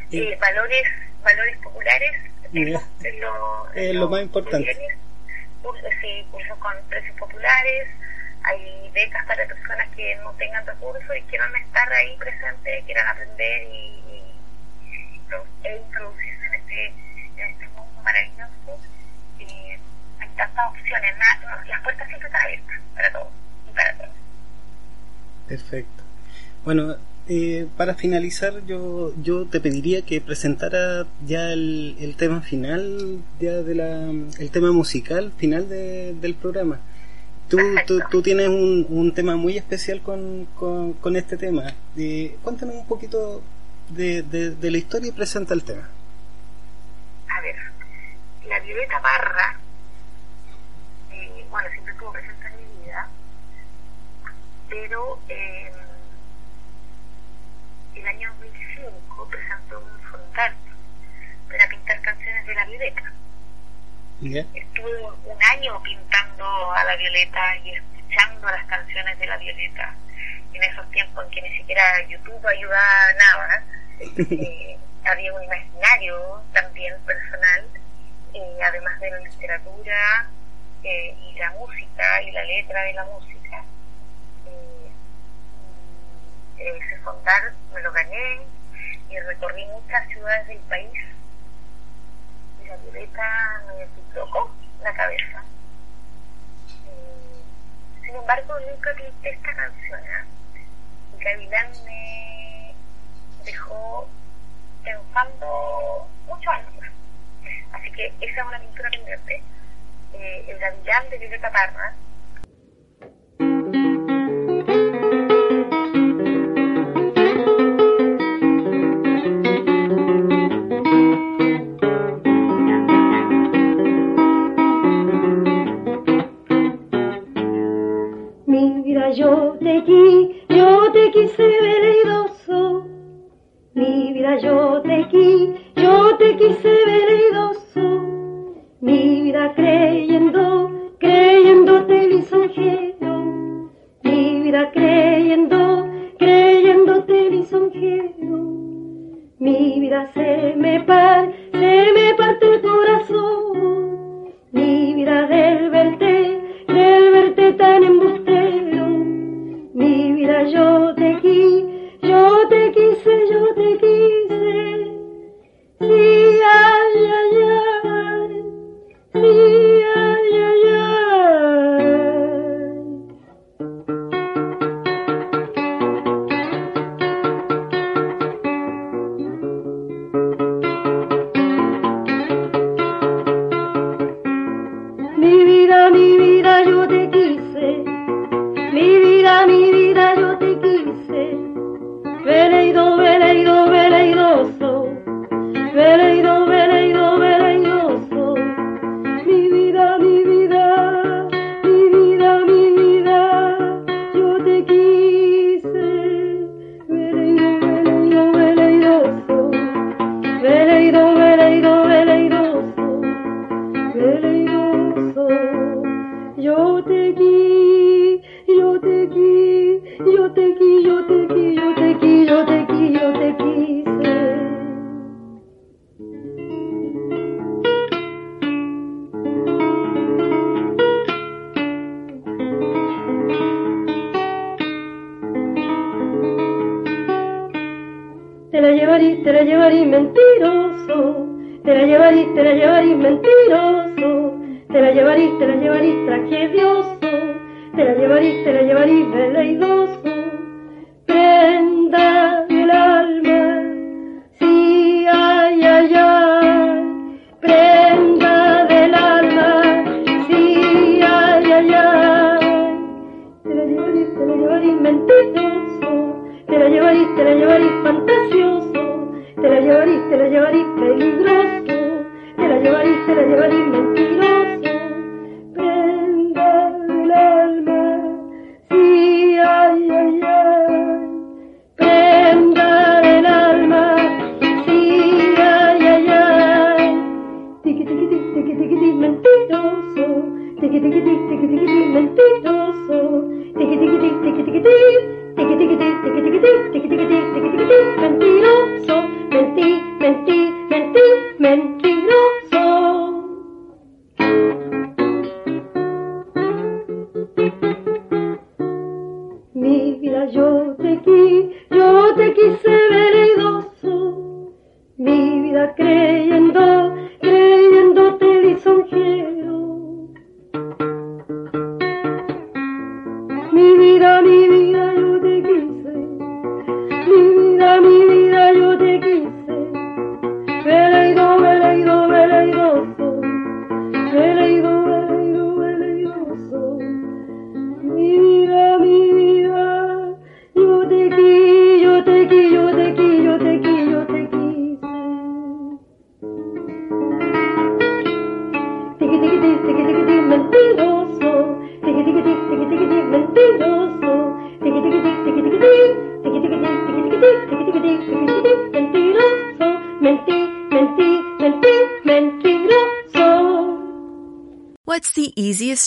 Y- Eh, valores valores populares es lo, Es lo más importante. Cursos, sí, cursos con precios populares. Hay becas para personas que no tengan recursos y quieran estar ahí presentes, quieran aprender y, y- y e introducirse en este, en este mundo maravilloso. Eh, hay tantas opciones, na- no, las puertas siempre están abiertas para todos y para todos. Perfecto. Bueno, eh, para finalizar, yo, yo te pediría que presentara ya el, el tema final, ya de la, el tema musical final de- del programa. Tú, tú, tú tienes un, un tema muy especial con, con, con este tema. Eh, cuéntanos un poquito de, de, de la historia y presenta el tema. A ver, la Violeta Barra, eh, bueno, siempre estuvo presente en mi vida, pero eh, el año 2005 presentó un frontal para pintar canciones de la Violeta. Estuve un, año pintando a la Violeta y escuchando las canciones de la Violeta en esos tiempos en que ni siquiera YouTube ayudaba a nada. Eh, había un imaginario también personal, eh, además de la literatura eh, y la música y la letra de la música. Y, eh, ese fondar me lo gané y recorrí muchas ciudades del país y la violeta me tocó la cabeza. Eh, sin embargo, nunca pinté esta canción. ¿ah? Gavilán me dejó pensando muchos años. Así que esa es una pintura pendiente. Eh, el Gavilán de Violeta Parra. Yo te